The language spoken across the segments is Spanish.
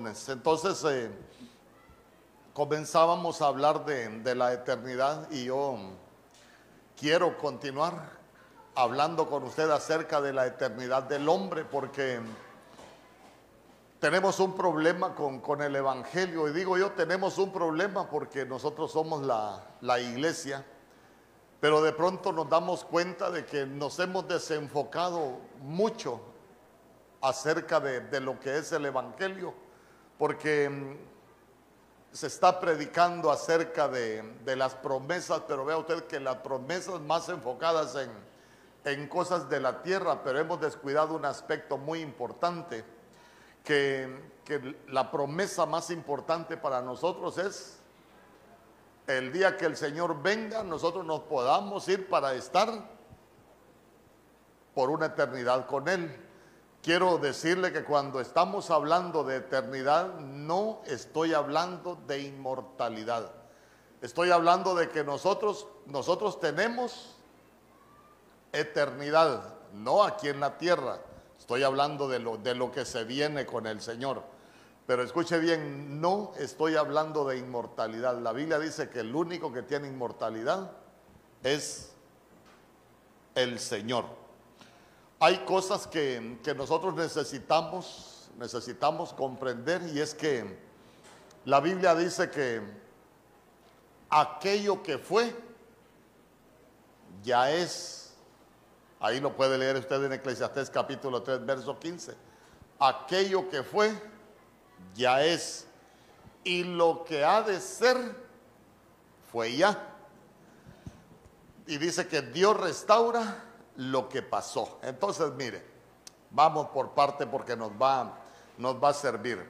Entonces eh, comenzábamos a hablar de, la eternidad y yo quiero continuar hablando con usted acerca de la eternidad del hombre porque tenemos un problema con, el Evangelio. Y digo yo tenemos un problema porque nosotros somos la, iglesia, pero de pronto nos damos cuenta de que nos hemos desenfocado mucho acerca de lo que es el Evangelio porque mm, se está predicando acerca de, las promesas, pero vea usted que las promesas más enfocadas en, cosas de la tierra, pero hemos descuidado un aspecto muy importante, que la promesa más importante para nosotros es el día que el Señor venga, nosotros nos podamos ir para estar por una eternidad con Él. Quiero decirle que cuando estamos hablando de eternidad, no estoy hablando de inmortalidad. Estoy hablando de que nosotros, nosotros tenemos eternidad, no aquí en la tierra. Estoy hablando de lo, de lo que se viene con el Señor. Pero escuche bien, no estoy hablando de inmortalidad. La Biblia dice que el único que tiene inmortalidad es el Señor hay cosas que, que, nosotros necesitamos, necesitamos comprender y es que la Biblia dice que aquello que fue ya es, ahí lo puede leer usted en Eclesiastés capítulo 3, verso 15, aquello que fue ya es. Y lo que ha de ser fue ya. Y dice que Dios restaura lo que pasó. Entonces, mire, vamos por parte porque nos va, nos va a servir.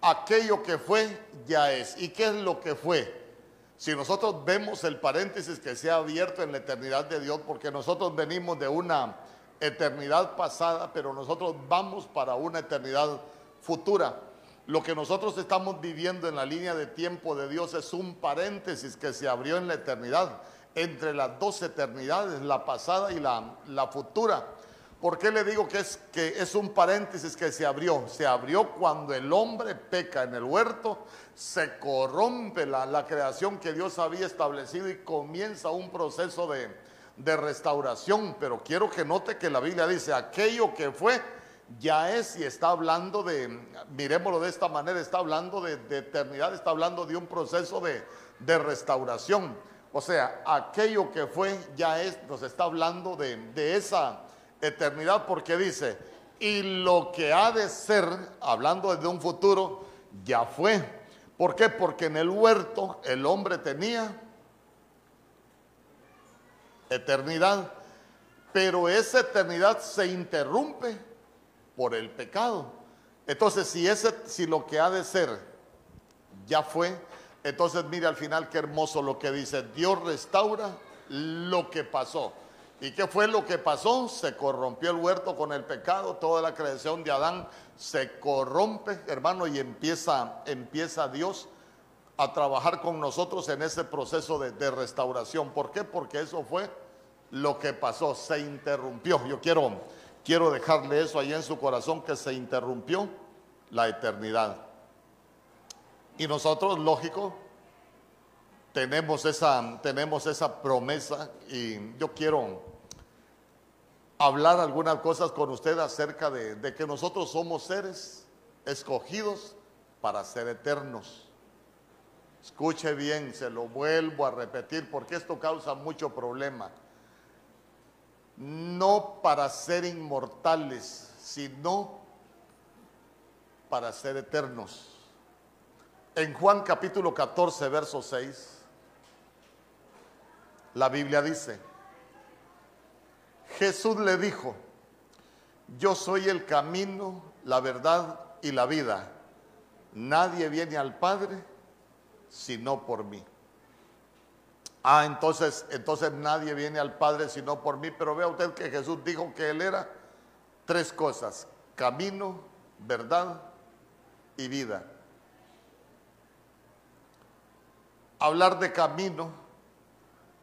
Aquello que fue, ya es. ¿Y qué es lo que fue? Si nosotros vemos el paréntesis que se ha abierto en la eternidad de Dios, porque nosotros venimos de una eternidad pasada, pero nosotros vamos para una eternidad futura. Lo que nosotros estamos viviendo en la línea de tiempo de Dios es un paréntesis que se abrió en la eternidad entre las dos eternidades, la pasada y la, futura. ¿Por qué le digo que es, que es un paréntesis que se abrió? Se abrió cuando el hombre peca en el huerto, se corrompe la, la creación que Dios había establecido y comienza un proceso de, de, restauración. Pero quiero que note que la Biblia dice, aquello que fue ya es y está hablando de, miremoslo de esta manera, está hablando de, de eternidad, está hablando de un proceso de, de restauración. O sea, aquello que fue ya es, nos está hablando de, de, esa eternidad porque dice, y lo que ha de ser, hablando de un futuro, ya fue. ¿Por qué? Porque en el huerto el hombre tenía eternidad, pero esa eternidad se interrumpe por el pecado. Entonces, si, ese, si lo que ha de ser ya fue, entonces mire al final qué hermoso lo que dice, Dios restaura lo que pasó. ¿Y qué fue lo que pasó? Se corrompió el huerto con el pecado, toda la creación de Adán se corrompe, hermano, y empieza, empieza Dios a trabajar con nosotros en ese proceso de, restauración. ¿Por qué? Porque eso fue lo que pasó, se interrumpió. Yo quiero, quiero dejarle eso ahí en su corazón, que se interrumpió la eternidad. Y nosotros, lógico, tenemos esa, tenemos esa promesa y yo quiero hablar algunas cosas con usted acerca de, de que nosotros somos seres escogidos para ser eternos. Escuche bien, se lo vuelvo a repetir porque esto causa mucho problema. No para ser inmortales, sino para ser eternos. En Juan capítulo 14, verso 6, la Biblia dice, Jesús le dijo, yo soy el camino, la verdad y la vida. Nadie viene al Padre sino por mí. Ah, entonces, entonces nadie viene al Padre sino por mí, pero vea usted que Jesús dijo que Él era tres cosas, camino, verdad y vida. Hablar de camino,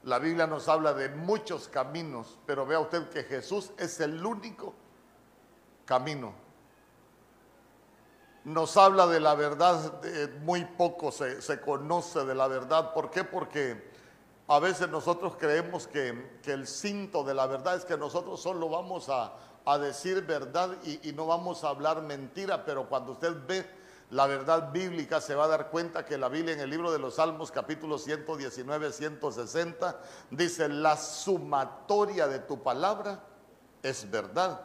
la Biblia nos habla de muchos caminos, pero vea usted que Jesús es el único camino. nos habla de la verdad, muy poco se, se, conoce de la verdad. ¿Por qué? Porque a veces nosotros creemos que, que el cinto de la verdad es que nosotros solo vamos a, a decir verdad y, y, no vamos a hablar mentira, pero cuando usted ve la verdad bíblica se va a dar cuenta que la Biblia en el libro de los Salmos capítulo 119, 160 dice, la sumatoria de tu palabra es verdad.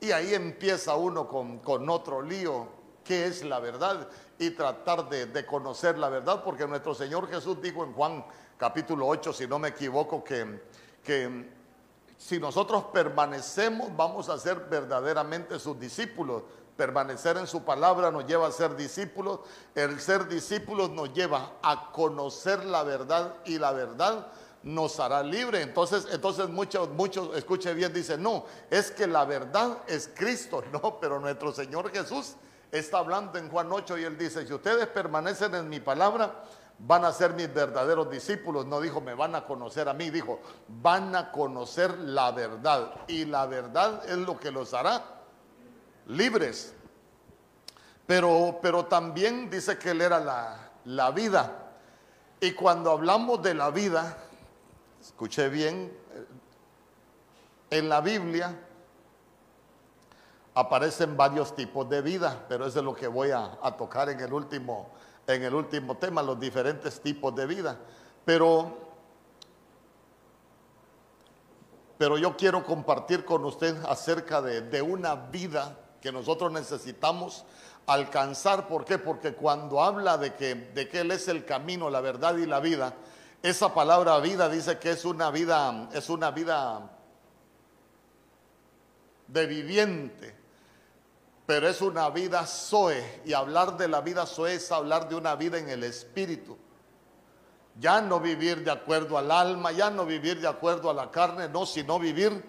Y ahí empieza uno con, con otro lío, qué es la verdad y tratar de, de, conocer la verdad, porque nuestro Señor Jesús dijo en Juan capítulo 8, si no me equivoco, que, que si nosotros permanecemos vamos a ser verdaderamente sus discípulos. Permanecer en su palabra nos lleva a ser discípulos. El ser discípulos nos lleva a conocer la verdad y la verdad nos hará libre. Entonces, entonces muchos, muchos, escuche bien, dicen, no, es que la verdad es Cristo. No, pero nuestro Señor Jesús está hablando en Juan 8 y él dice, si ustedes permanecen en mi palabra, van a ser mis verdaderos discípulos. No dijo, me van a conocer a mí, dijo, van a conocer la verdad. Y la verdad es lo que los hará libres. Pero, pero también dice que él era la, la vida. Y cuando hablamos de la vida, escuché bien, en la Biblia aparecen varios tipos de vida, pero eso es lo que voy a, a tocar en el último, en el último tema, los diferentes tipos de vida. Pero, pero yo quiero compartir con usted acerca de, de una vida que nosotros necesitamos alcanzar. ¿Por qué? Porque cuando habla de que, de que Él es el camino, la verdad y la vida, esa palabra vida dice que es una vida, es una vida de viviente, pero es una vida Zoe. Y hablar de la vida Zoe es hablar de una vida en el espíritu. Ya no vivir de acuerdo al alma, ya no vivir de acuerdo a la carne, no, sino vivir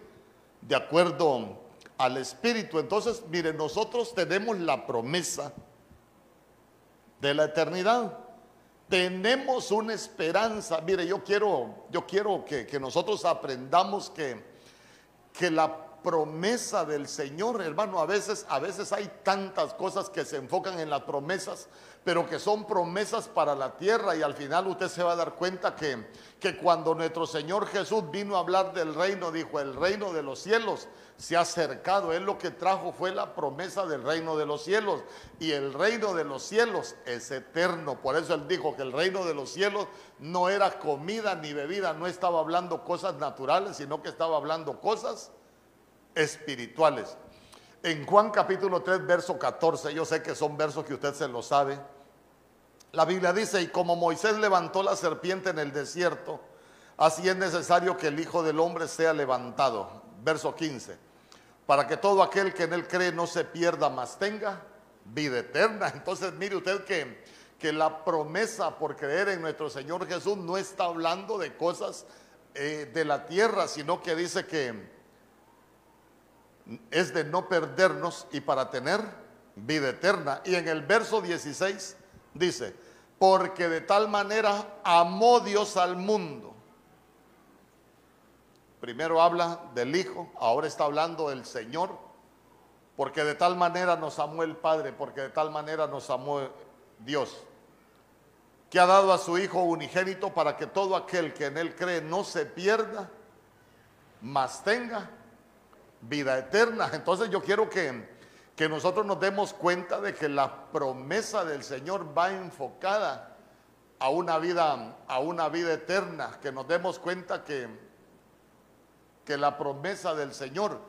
de acuerdo al Espíritu. Entonces, mire, nosotros tenemos la promesa de la eternidad. Tenemos una esperanza. Mire, yo quiero, yo quiero que, que nosotros aprendamos que, que la promesa del Señor, hermano, a veces, a veces hay tantas cosas que se enfocan en las promesas, pero que son promesas para la tierra y al final usted se va a dar cuenta que, que cuando nuestro Señor Jesús vino a hablar del reino, dijo, el reino de los cielos se ha acercado. Él lo que trajo fue la promesa del reino de los cielos. Y el reino de los cielos es eterno. Por eso él dijo que el reino de los cielos no era comida ni bebida. No estaba hablando cosas naturales, sino que estaba hablando cosas espirituales. En Juan capítulo 3, verso 14, yo sé que son versos que usted se lo sabe. La Biblia dice, y como Moisés levantó la serpiente en el desierto, así es necesario que el Hijo del Hombre sea levantado. Verso 15, para que todo aquel que en él cree no se pierda, más tenga vida eterna. Entonces mire usted que, que la promesa por creer en nuestro Señor Jesús no está hablando de cosas eh, de la tierra, sino que dice que es de no perdernos y para tener vida eterna. Y en el verso 16 dice, porque de tal manera amó Dios al mundo. Primero habla del Hijo, ahora está hablando del Señor, porque de tal manera nos amó el Padre, porque de tal manera nos amó Dios, que ha dado a su Hijo unigénito para que todo aquel que en Él cree no se pierda, mas tenga vida eterna. Entonces yo quiero que, que nosotros nos demos cuenta de que la promesa del Señor va enfocada a una vida, a una vida eterna, que nos demos cuenta que, que la promesa del Señor,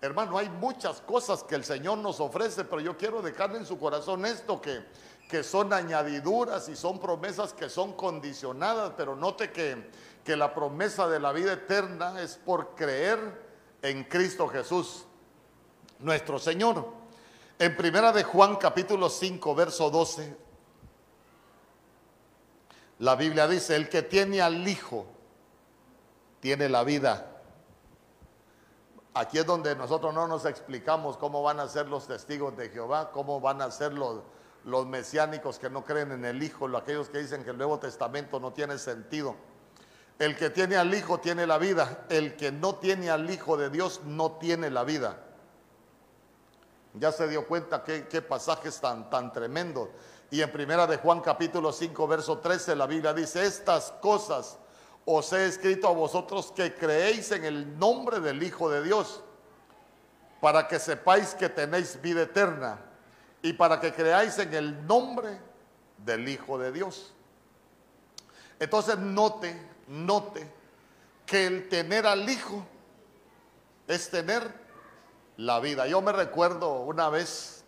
hermano, hay muchas cosas que el Señor nos ofrece, pero yo quiero dejarle en su corazón esto, que, que son añadiduras y son promesas que son condicionadas, pero note que, que la promesa de la vida eterna es por creer en Cristo Jesús, nuestro Señor. En primera de Juan capítulo 5, verso 12, la Biblia dice, el que tiene al Hijo, tiene la vida. Aquí es donde nosotros no nos explicamos cómo van a ser los testigos de Jehová, cómo van a ser los, los mesiánicos que no creen en el Hijo, aquellos que dicen que el Nuevo Testamento no tiene sentido. El que tiene al Hijo tiene la vida. El que no tiene al Hijo de Dios no tiene la vida. Ya se dio cuenta qué, qué pasajes tan, tan tremendos. Y en primera de Juan capítulo 5, verso 13, la Biblia dice, estas cosas os he escrito a vosotros que creéis en el nombre del Hijo de Dios, para que sepáis que tenéis vida eterna y para que creáis en el nombre del Hijo de Dios. Entonces note, note que el tener al Hijo es tener la vida. Yo me recuerdo una vez,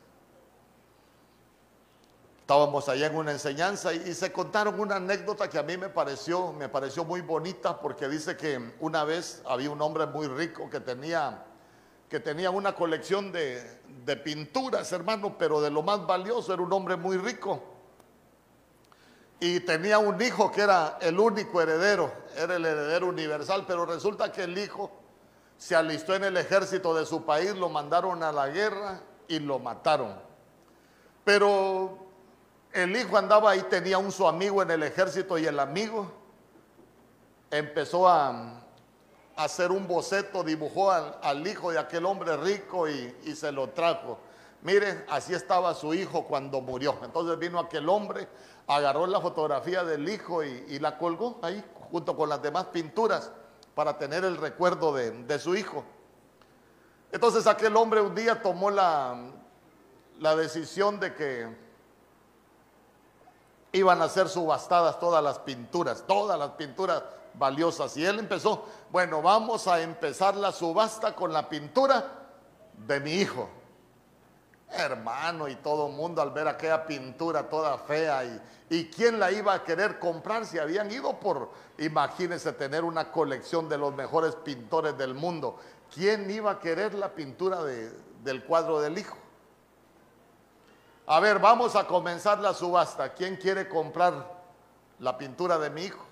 estábamos allá en una enseñanza y, se contaron una anécdota que a mí me pareció, me pareció muy bonita porque dice que una vez había un hombre muy rico que tenía, que tenía una colección de, de pinturas, hermano, pero de lo más valioso era un hombre muy rico y tenía un hijo que era el único heredero, era el heredero universal, pero resulta que el hijo se alistó en el ejército de su país, lo mandaron a la guerra y lo mataron. Pero el hijo andaba ahí, tenía un su amigo en el ejército y el amigo empezó a, hacer un boceto, dibujó al, hijo de aquel hombre rico y, y se lo trajo. Miren, así estaba su hijo cuando murió. Entonces vino aquel hombre, agarró la fotografía del hijo y, la colgó ahí junto con las demás pinturas para tener el recuerdo de, su hijo. Entonces aquel hombre un día tomó la, la decisión de que iban a ser subastadas todas las pinturas, todas las pinturas valiosas. Y él empezó, bueno, vamos a empezar la subasta con la pintura de mi hijo. Hermano, y todo el mundo al ver aquella pintura toda fea y, y quién la iba a querer comprar si habían ido por, imagínense, tener una colección de los mejores pintores del mundo. ¿Quién iba a querer la pintura del cuadro del hijo? A ver, vamos a comenzar la subasta. ¿Quién quiere comprar la pintura de mi hijo?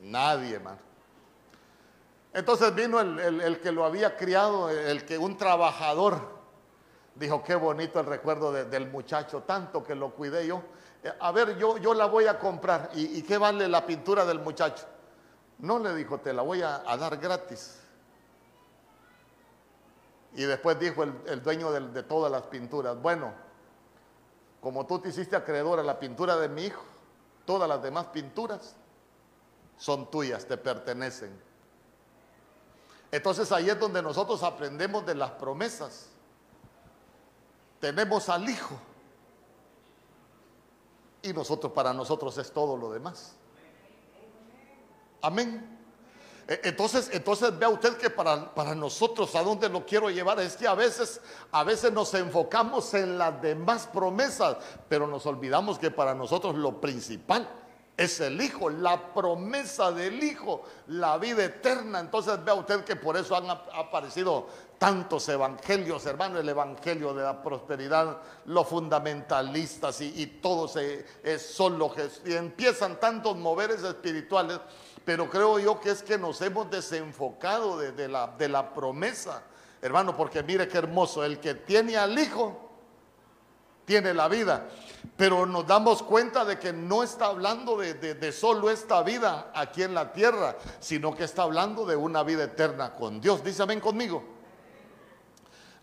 Nadie, hermano. Entonces vino el, que lo había criado, el que un trabajador, dijo, qué bonito el recuerdo del muchacho, tanto que lo cuidé yo. Eh, a ver, yo, yo la voy a comprar. ¿Y, qué vale la pintura del muchacho? No le dijo, te la voy a, dar gratis. Y después dijo el, dueño de, de todas las pinturas, bueno, como tú te hiciste acreedor a la pintura de mi hijo, todas las demás pinturas son tuyas, te pertenecen. Entonces ahí es donde nosotros aprendemos de las promesas. Tenemos al Hijo. Y nosotros, para nosotros es todo lo demás. Amén. E, entonces, entonces vea usted que para, para, nosotros, a dónde lo quiero llevar, es que a veces, a veces nos enfocamos en las demás promesas, pero nos olvidamos que para nosotros lo principal es el Hijo, la promesa del Hijo, la vida eterna. Entonces vea usted que por eso han aparecido tantos evangelios, hermano, el evangelio de la prosperidad, los fundamentalistas y, todos son los que empiezan tantos moveres espirituales, pero creo yo que es que nos hemos desenfocado de, la, de la promesa, hermano, porque mire qué hermoso, el que tiene al Hijo tiene la vida. Pero nos damos cuenta de que no está hablando de, solo esta vida aquí en la tierra, sino que está hablando de una vida eterna con Dios. Dice amén conmigo.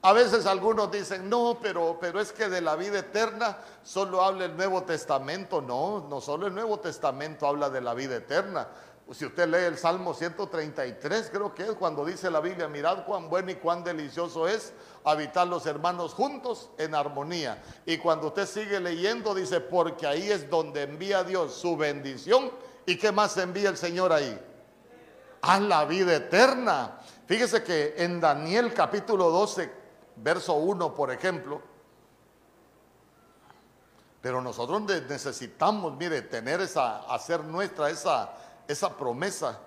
A veces algunos dicen, no, pero, pero es que de la vida eterna solo habla el Nuevo Testamento. No, no solo el Nuevo Testamento habla de la vida eterna. Si usted lee el Salmo 133, creo que es cuando dice la Biblia, mirad cuán bueno y cuán delicioso es habitar los hermanos juntos en armonía. Y cuando usted sigue leyendo, dice, porque ahí es donde envía Dios su bendición. ¿Y qué más envía el Señor ahí? A la vida eterna. Fíjese que en Daniel capítulo 12, verso 1, por ejemplo, pero nosotros necesitamos, mire, tener esa, hacer nuestra esa esa promesa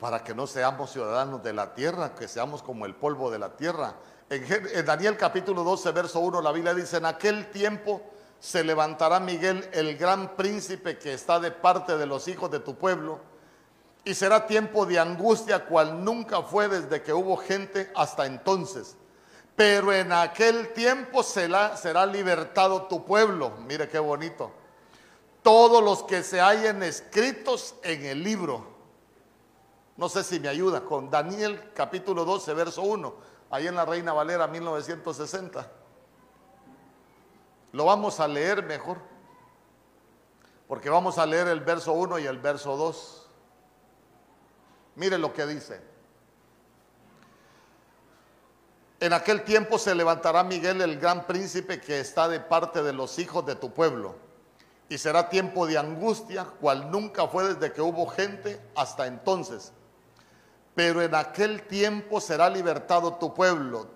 para que no seamos ciudadanos de la tierra, que seamos como el polvo de la tierra. En, Daniel capítulo 12, verso 1, la Biblia dice, en aquel tiempo se levantará Miguel, el gran príncipe que está de parte de los hijos de tu pueblo, y será tiempo de angustia cual nunca fue desde que hubo gente hasta entonces. Pero en aquel tiempo será, será libertado tu pueblo. Mire qué bonito todos los que se hallen escritos en el libro. No sé si me ayuda con Daniel capítulo 12, verso 1, ahí en la Reina Valera 1960. Lo vamos a leer mejor, porque vamos a leer el verso 1 y el verso 2. Mire lo que dice. En aquel tiempo se levantará Miguel el gran príncipe que está de parte de los hijos de tu pueblo. Y será tiempo de angustia, cual nunca fue desde que hubo gente hasta entonces. Pero en aquel tiempo será libertado tu pueblo,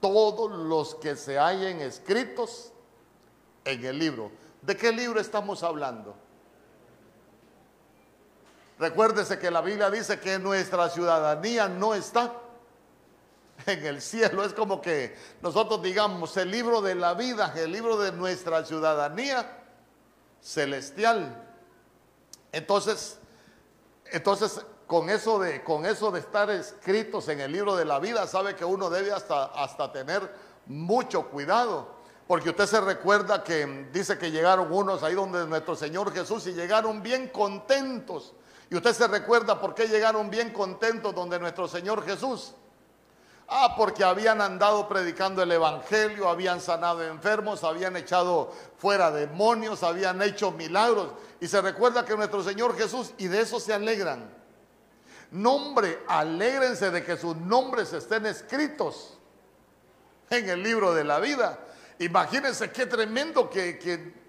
todos los que se hallen escritos en el libro. ¿De qué libro estamos hablando? Recuérdese que la Biblia dice que nuestra ciudadanía no está en el cielo. Es como que nosotros digamos el libro de la vida, el libro de nuestra ciudadanía celestial. Entonces, entonces con eso de con eso de estar escritos en el libro de la vida, sabe que uno debe hasta hasta tener mucho cuidado. Porque usted se recuerda que dice que llegaron unos ahí donde nuestro Señor Jesús y llegaron bien contentos y usted se recuerda por qué llegaron bien contentos donde nuestro Señor Jesús. Ah, porque habían andado predicando el Evangelio, habían sanado enfermos, habían echado fuera demonios, habían hecho milagros. Y se recuerda que nuestro Señor Jesús, y de eso se alegran. Nombre, alégrense de que sus nombres estén escritos en el libro de la vida. Imagínense qué tremendo que, que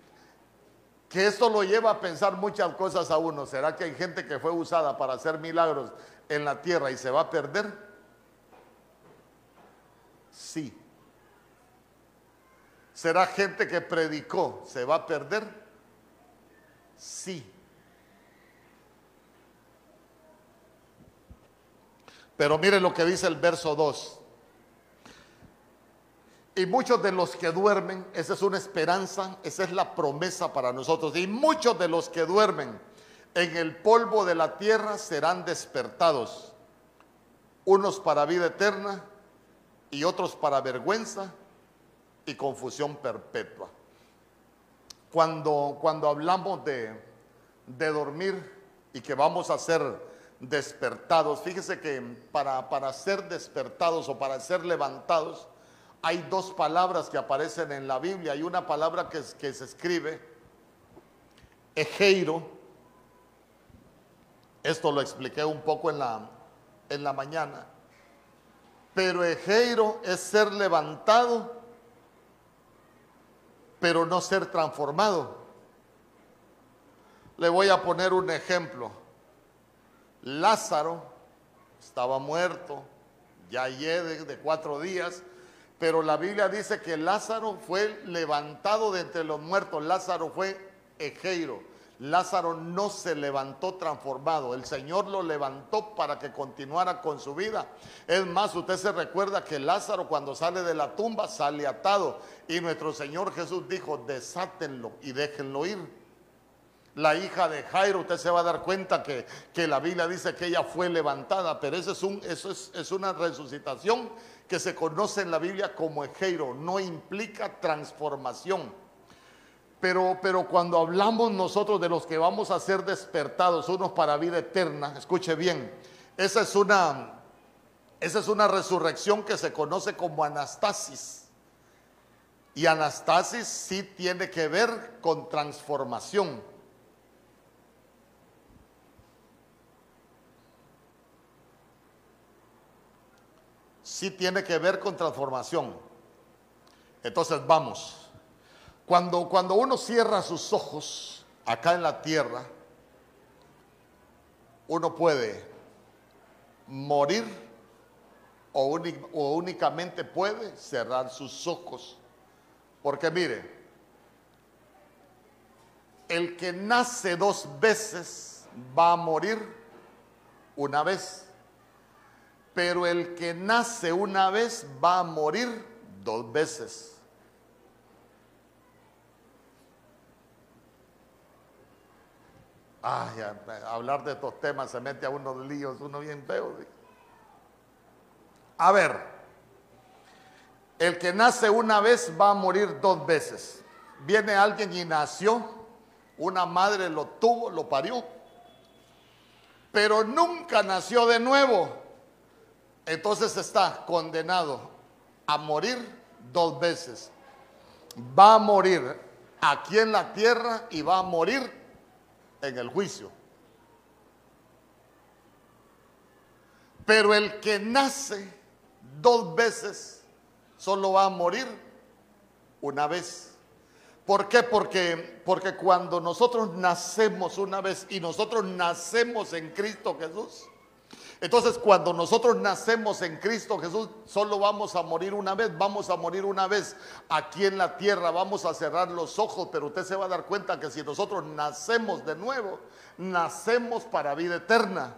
que esto lo lleva a pensar muchas cosas a uno. ¿Será que hay gente que fue usada para hacer milagros en la tierra y se va a perder? Sí. ¿Será gente que predicó, se va a perder? Sí. Pero miren lo que dice el verso 2. Y muchos de los que duermen, esa es una esperanza, esa es la promesa para nosotros. Y muchos de los que duermen en el polvo de la tierra serán despertados, unos para vida eterna y otros para vergüenza y confusión perpetua. Cuando, cuando hablamos de, de dormir y que vamos a ser despertados, fíjese que para, para ser despertados o para ser levantados, hay dos palabras que aparecen en la Biblia. Hay una palabra que, se escribe, ejeiro. Esto lo expliqué un poco en la, en la mañana. Pero ejeiro es ser levantado, pero no ser transformado. Le voy a poner un ejemplo. Lázaro estaba muerto, ya lleve de cuatro días, pero la Biblia dice que Lázaro fue levantado de entre los muertos. Lázaro fue ejeiro. Lázaro no se levantó transformado. El Señor lo levantó para que continuara con su vida. Es más, usted se recuerda que Lázaro cuando sale de la tumba sale atado. Y nuestro Señor Jesús dijo, desátenlo y déjenlo ir la hija de Jairo, usted se va a dar cuenta que, que, la Biblia dice que ella fue levantada, pero eso es, un, es, es una resucitación que se conoce en la Biblia como Ejeiro, no implica transformación. Pero, pero cuando hablamos nosotros de los que vamos a ser despertados, unos para vida eterna, escuche bien, esa es una, esa es una resurrección que se conoce como anastasis. Y anastasis sí tiene que ver con transformación. Sí tiene que ver con transformación. Entonces vamos. Cuando, cuando uno cierra sus ojos acá en la tierra, uno puede morir o, o únicamente puede cerrar sus ojos. Porque mire, el que nace dos veces va a morir una vez pero el que nace una vez va a morir dos veces. Ay, hablar de estos temas se mete a unos líos, uno bien feo. A ver, el que nace una vez va a morir dos veces. Viene alguien y nació, una madre lo tuvo, lo parió, pero nunca nació de nuevo, entonces está condenado a morir dos veces. Va a morir aquí en la tierra y va a morir en el juicio. Pero el que nace dos veces solo va a morir una vez. ¿Por qué? Porque, porque cuando nosotros nacemos una vez y nosotros nacemos en Cristo Jesús, entonces cuando nosotros nacemos en Cristo Jesús, solo vamos a morir una vez, vamos a morir una vez aquí en la tierra, vamos a cerrar los ojos, pero usted se va a dar cuenta que si nosotros nacemos de nuevo, nacemos para vida eterna.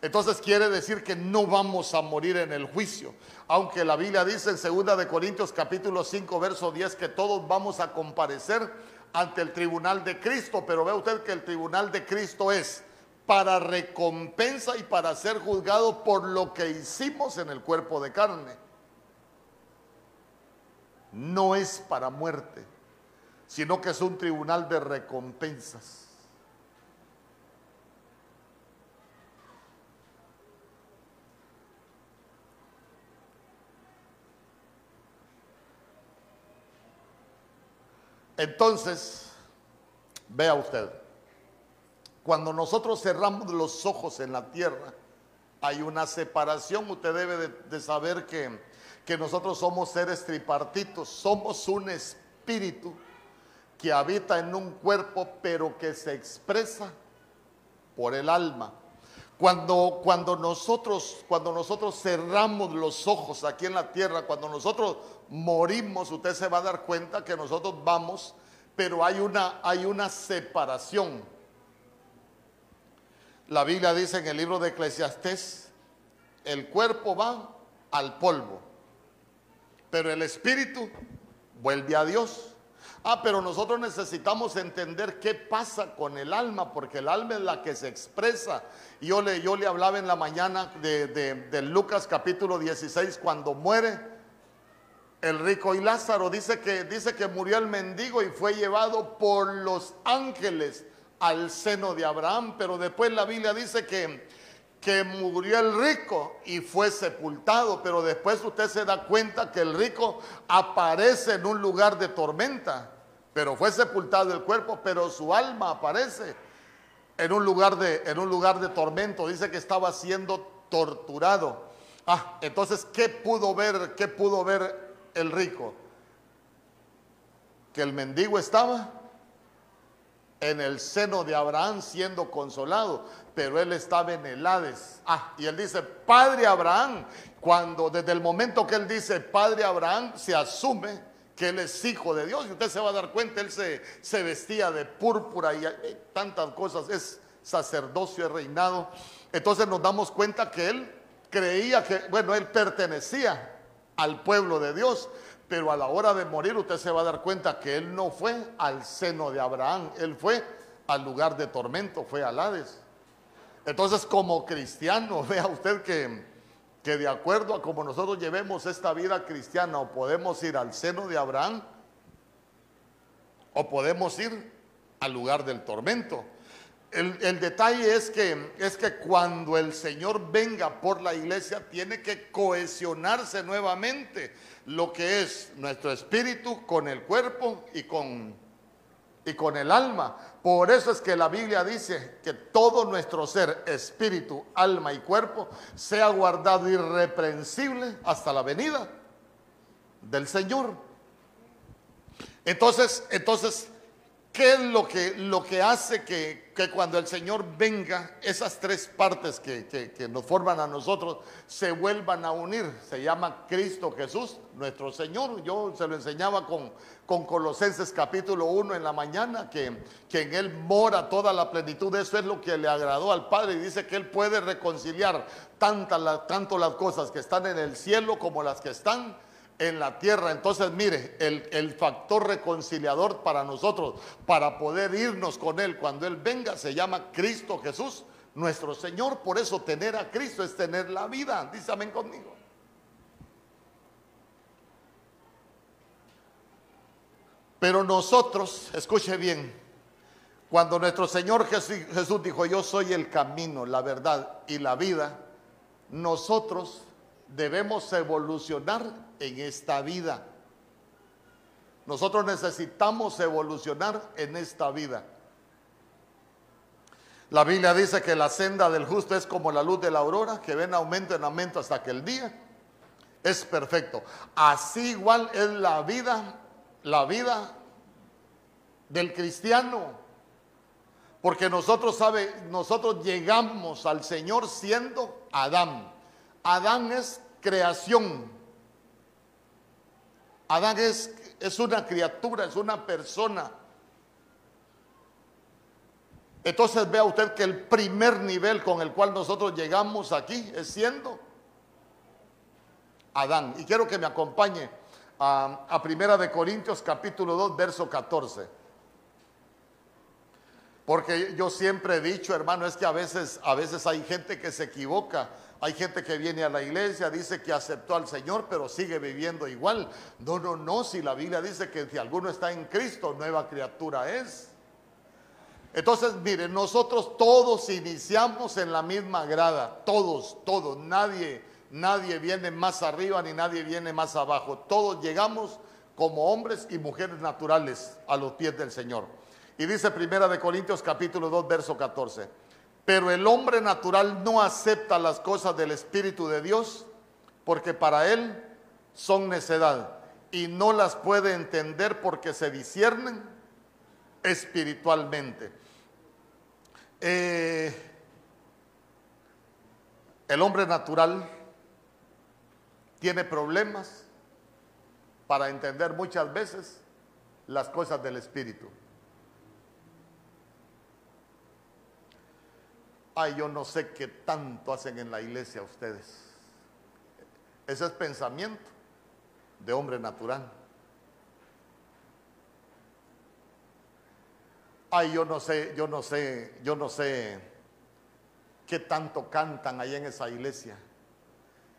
Entonces quiere decir que no vamos a morir en el juicio. Aunque la Biblia dice en 2 de Corintios capítulo 5 verso 10 que todos vamos a comparecer ante el tribunal de Cristo, pero ve usted que el tribunal de Cristo es para recompensa y para ser juzgado por lo que hicimos en el cuerpo de carne. No es para muerte, sino que es un tribunal de recompensas. Entonces, vea usted, cuando nosotros cerramos los ojos en la tierra, hay una separación. Usted debe de, saber que, que nosotros somos seres tripartitos, somos un espíritu que habita en un cuerpo, pero que se expresa por el alma. Cuando, cuando, nosotros, cuando nosotros cerramos los ojos aquí en la tierra, cuando nosotros morimos, usted se va a dar cuenta que nosotros vamos, pero hay una, hay una separación. La Biblia dice en el libro de Eclesiastés, el cuerpo va al polvo, pero el espíritu vuelve a Dios. Ah, pero nosotros necesitamos entender qué pasa con el alma, porque el alma es la que se expresa. Yo le, yo le hablaba en la mañana de, de Lucas capítulo 16, cuando muere el rico y Lázaro. Dice que, dice que murió el mendigo y fue llevado por los ángeles al seno de Abraham, pero después la Biblia dice que, que murió el rico y fue sepultado, pero después usted se da cuenta que el rico aparece en un lugar de tormenta pero fue sepultado el cuerpo, pero su alma aparece en un lugar de, en un lugar de tormento. Dice que estaba siendo torturado. Ah, entonces, ¿qué pudo ver? ¿Qué pudo ver el rico? Que el mendigo estaba en el seno de Abraham siendo consolado, pero él estaba en el Hades. Ah, y él dice, Padre Abraham, cuando desde el momento que él dice Padre Abraham, se asume que él es hijo de Dios. Y usted se va a dar cuenta, él se, se vestía de púrpura y, tantas cosas, es sacerdocio, es reinado. Entonces nos damos cuenta que él creía que, bueno, él pertenecía al pueblo de Dios, pero a la hora de morir usted se va a dar cuenta que él no fue al seno de Abraham, él fue al lugar de tormento, fue al Hades. Entonces como cristiano, vea usted que que de acuerdo a como nosotros llevemos esta vida cristiana, o podemos ir al seno de Abraham, o podemos ir al lugar del tormento. El, detalle es que, es que cuando el Señor venga por la iglesia, tiene que cohesionarse nuevamente lo que es nuestro espíritu con el cuerpo y con y con el alma. Por eso es que la Biblia dice que todo nuestro ser, espíritu, alma y cuerpo, sea guardado irreprensible hasta la venida del Señor. Entonces, entonces, ¿qué es lo que, lo que hace que, que cuando el Señor venga, esas tres partes que, nos forman a nosotros se vuelvan a unir. Se llama Cristo Jesús, nuestro Señor. Yo se lo enseñaba con, con Colosenses capítulo 1 en la mañana, que, que en Él mora toda la plenitud. Eso es lo que le agradó al Padre y dice que Él puede reconciliar tantas tanto las cosas que están en el cielo como las que están en la tierra. Entonces, mire, el, factor reconciliador para nosotros, para poder irnos con Él cuando Él venga, se llama Cristo Jesús, nuestro Señor. Por eso tener a Cristo es tener la vida. Dice amén conmigo. Pero nosotros, escuche bien, Cuando nuestro Señor Jesús dijo, yo soy el camino, la verdad y la vida, nosotros debemos evolucionar en esta vida. Nosotros necesitamos evolucionar en esta vida. La Biblia dice que la senda del justo es como la luz de la aurora, que ven aumento en aumento hasta que el día es perfecto. Así igual es la vida, la vida del cristiano. Porque nosotros sabe, nosotros llegamos al Señor siendo Adán. Adán es creación. Adán es, es una criatura, es una persona. Entonces vea usted que el primer nivel con el cual nosotros llegamos aquí es siendo Adán. Y quiero que me acompañe a, a Primera de Corintios capítulo 2, verso 14. Porque yo siempre he dicho, hermano, es que a veces, a veces hay gente que se equivoca. Hay gente que viene a la iglesia, dice que aceptó al Señor, pero sigue viviendo igual. No, no, no, si la Biblia dice que si alguno está en Cristo, nueva criatura es. Entonces, miren, nosotros todos iniciamos en la misma grada, todos, todos, nadie, nadie viene más arriba ni nadie viene más abajo. Todos llegamos como hombres y mujeres naturales a los pies del Señor. Y dice Primera de Corintios capítulo 2, verso 14. Pero el hombre natural no acepta las cosas del Espíritu de Dios porque para él son necedad y no las puede entender porque se disciernen espiritualmente. Eh, el hombre natural tiene problemas para entender muchas veces las cosas del Espíritu. Ay, yo no sé qué tanto hacen en la iglesia ustedes. Ese es pensamiento de hombre natural. Ay, yo no sé, yo no sé, yo no sé qué tanto cantan ahí en esa iglesia.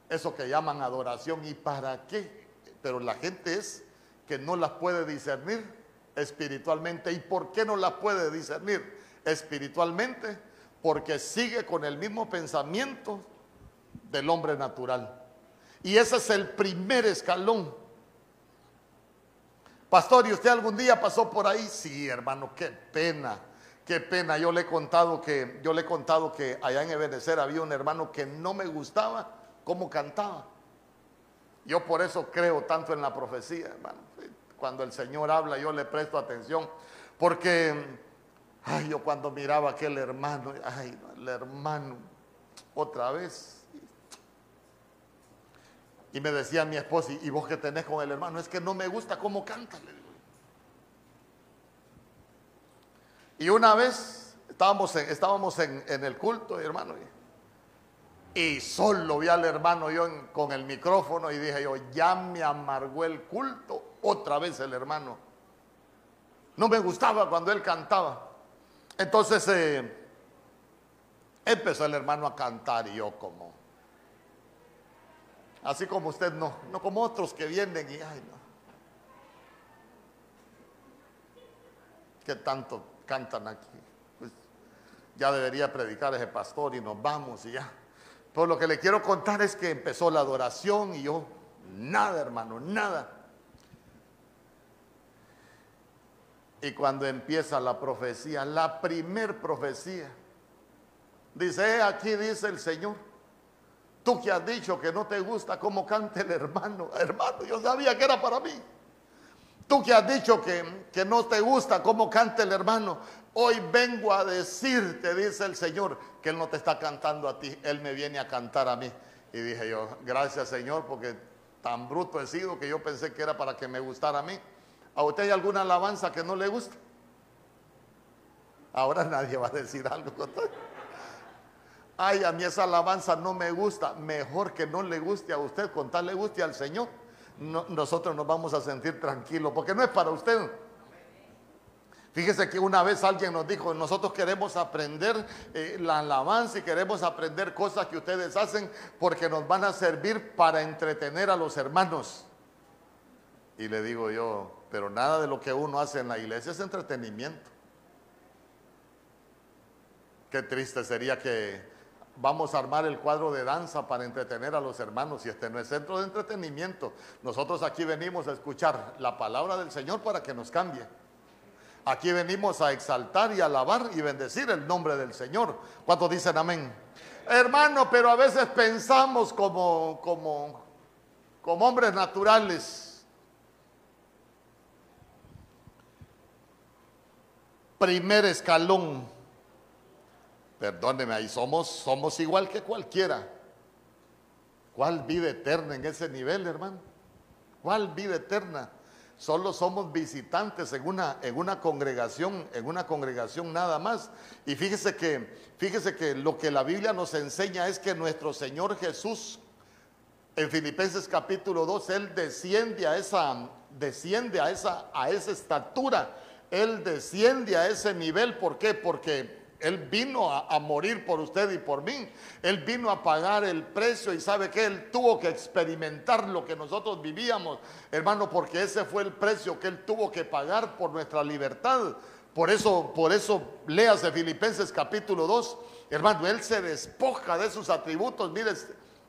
Eso que llaman adoración. ¿Y para qué? Pero la gente es que no las puede discernir espiritualmente. ¿Y por qué no las puede discernir espiritualmente? Porque sigue con el mismo pensamiento del hombre natural. Y ese es el primer escalón. Pastor, ¿y usted algún día pasó por ahí? Sí, hermano, qué pena, qué pena. Yo le he contado que, yo le he contado que allá en Ebenezer había un hermano que no me gustaba cómo cantaba. Yo por eso creo tanto en la profecía, hermano. Cuando el Señor habla, yo le presto atención. Porque Ay, yo cuando miraba a aquel hermano, ay, el hermano, otra vez. Y me decía mi esposa, ¿y vos qué tenés con el hermano? Es que no me gusta cómo canta, le digo. Y una vez estábamos en, estábamos en, el culto, hermano, y, solo vi al hermano yo con el micrófono y dije yo, ya me amargó el culto, otra vez el hermano. No me gustaba cuando él cantaba. Entonces eh, empezó el hermano a cantar y yo como, así como usted no, no como otros que vienen y, ay no, que tanto cantan aquí. Pues ya debería predicar ese pastor y nos vamos y ya. Pero lo que le quiero contar es que empezó la adoración y yo, nada hermano, nada. Y cuando empieza la profecía, la primer profecía, dice, aquí dice el Señor, tú que has dicho que no te gusta cómo canta el hermano, hermano, yo sabía que era para mí. Tú que has dicho que, que no te gusta cómo canta el hermano, hoy vengo a decirte, dice el Señor, que Él no te está cantando a ti, Él me viene a cantar a mí. Y dije yo, gracias Señor, porque tan bruto he sido que yo pensé que era para que me gustara a mí. ¿A usted hay alguna alabanza que no le gusta? Ahora nadie va a decir algo. Ay, a mí esa alabanza no me gusta. Mejor que no le guste a usted, con tal le guste al Señor. nosotros nos vamos a sentir tranquilos, porque no es para usted. Fíjese que una vez alguien nos dijo, nosotros queremos aprender eh, la alabanza y queremos aprender cosas que ustedes hacen porque nos van a servir para entretener a los hermanos. Y le digo yo, pero nada de lo que uno hace en la iglesia es entretenimiento. Qué triste sería que vamos a armar el cuadro de danza para entretener a los hermanos y este no es centro de entretenimiento. Nosotros aquí venimos a escuchar la palabra del Señor para que nos cambie. Aquí venimos a exaltar y alabar y bendecir el nombre del Señor. ¿Cuántos dicen amén? Hermano, pero a veces pensamos como, como, como hombres naturales. Primer escalón. Perdóneme, ahí somos, somos igual que cualquiera. ¿Cuál vida eterna en ese nivel, hermano? ¿Cuál vida eterna? Solo somos visitantes en una, en una congregación, en una congregación nada más. Y fíjese que, fíjese que lo que la Biblia nos enseña es que nuestro Señor Jesús, en Filipenses capítulo 2, Él desciende a esa, desciende a esa, a esa estatura. Él desciende a ese nivel. ¿Por qué? Porque él vino a, morir por usted y por mí. Él vino a pagar el precio y sabe que Él tuvo que experimentar lo que nosotros vivíamos, hermano, porque ese fue el precio que Él tuvo que pagar por nuestra libertad. Por eso, por eso, leas de Filipenses capítulo 2, hermano, Él se despoja de sus atributos, mire,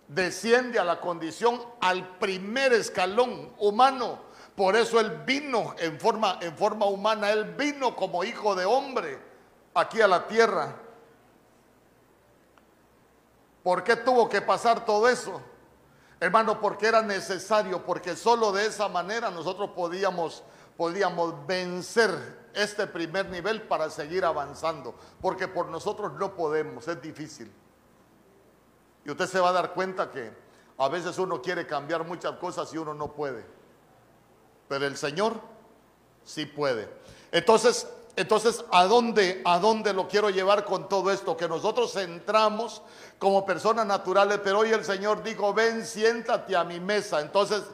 desciende a la condición, al primer escalón humano. Por eso Él vino en forma, en forma humana, Él vino como hijo de hombre aquí a la tierra. ¿Por qué tuvo que pasar todo eso? Hermano, porque era necesario, porque solo de esa manera nosotros podíamos, podíamos vencer este primer nivel para seguir avanzando, porque por nosotros no podemos, es difícil. Y usted se va a dar cuenta que a veces uno quiere cambiar muchas cosas y uno no puede, pero el Señor sí puede. Entonces, entonces, ¿a dónde, ¿a dónde lo quiero llevar con todo esto? Que nosotros entramos como personas naturales, pero hoy el Señor dijo, ven, siéntate a mi mesa. Entonces,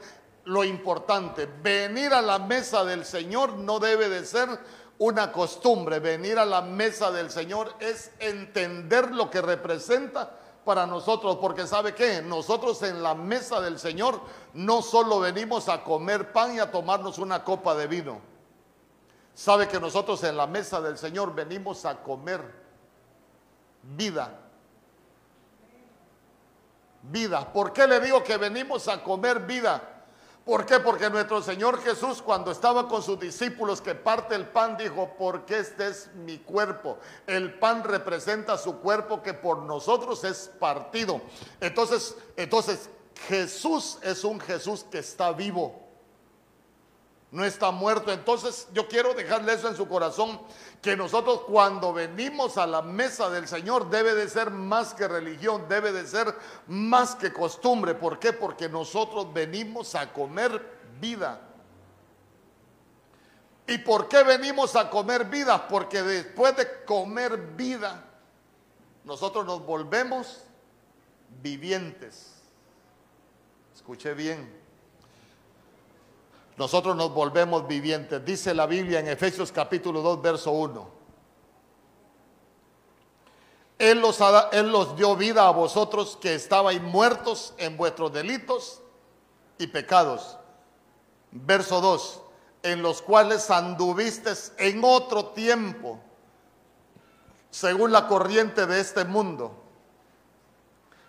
lo importante, venir a la mesa del Señor no debe de ser una costumbre. Venir a la mesa del Señor es entender lo que representa para nosotros, porque sabe qué, nosotros en la mesa del Señor no solo venimos a comer pan y a tomarnos una copa de vino. Sabe que nosotros en la mesa del Señor venimos a comer vida. Vida. ¿Por qué le digo que venimos a comer vida? ¿Por qué? Porque nuestro Señor Jesús cuando estaba con sus discípulos que parte el pan dijo, porque este es mi cuerpo. El pan representa su cuerpo que por nosotros es partido. Entonces, entonces Jesús es un Jesús que está vivo no está muerto. Entonces yo quiero dejarle eso en su corazón, que nosotros cuando venimos a la mesa del Señor debe de ser más que religión, debe de ser más que costumbre. ¿Por qué? Porque nosotros venimos a comer vida. ¿Y por qué venimos a comer vida? Porque después de comer vida, nosotros nos volvemos vivientes. Escuche bien nosotros nos volvemos vivientes. Dice la Biblia en Efesios capítulo 2, verso 1. Él los, él los dio vida a vosotros que estabais muertos en vuestros delitos y pecados. Verso 2. En los cuales anduviste en otro tiempo, según la corriente de este mundo,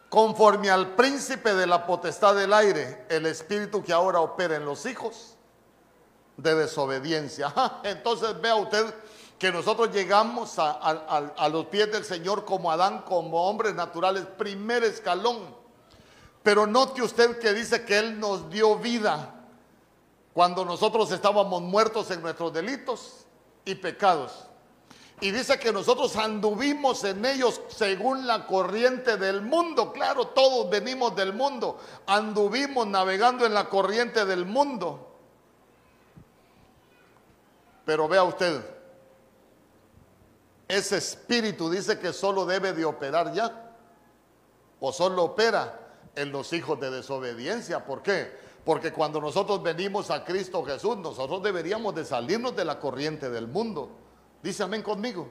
conforme al príncipe de la potestad del aire, el espíritu que ahora opera en los hijos de desobediencia. Entonces vea usted que nosotros llegamos a, los pies del Señor como Adán, como hombres naturales, primer escalón. Pero note usted que dice que Él nos dio vida cuando nosotros estábamos muertos en nuestros delitos y pecados. Y dice que nosotros anduvimos en ellos según la corriente del mundo. Claro, todos venimos del mundo. Anduvimos navegando en la corriente del mundo. Pero vea usted, ese espíritu dice que solo debe de operar ya, o solo opera en los hijos de desobediencia. ¿Por qué? Porque cuando nosotros venimos a Cristo Jesús, nosotros deberíamos de salirnos de la corriente del mundo. Dice amén conmigo.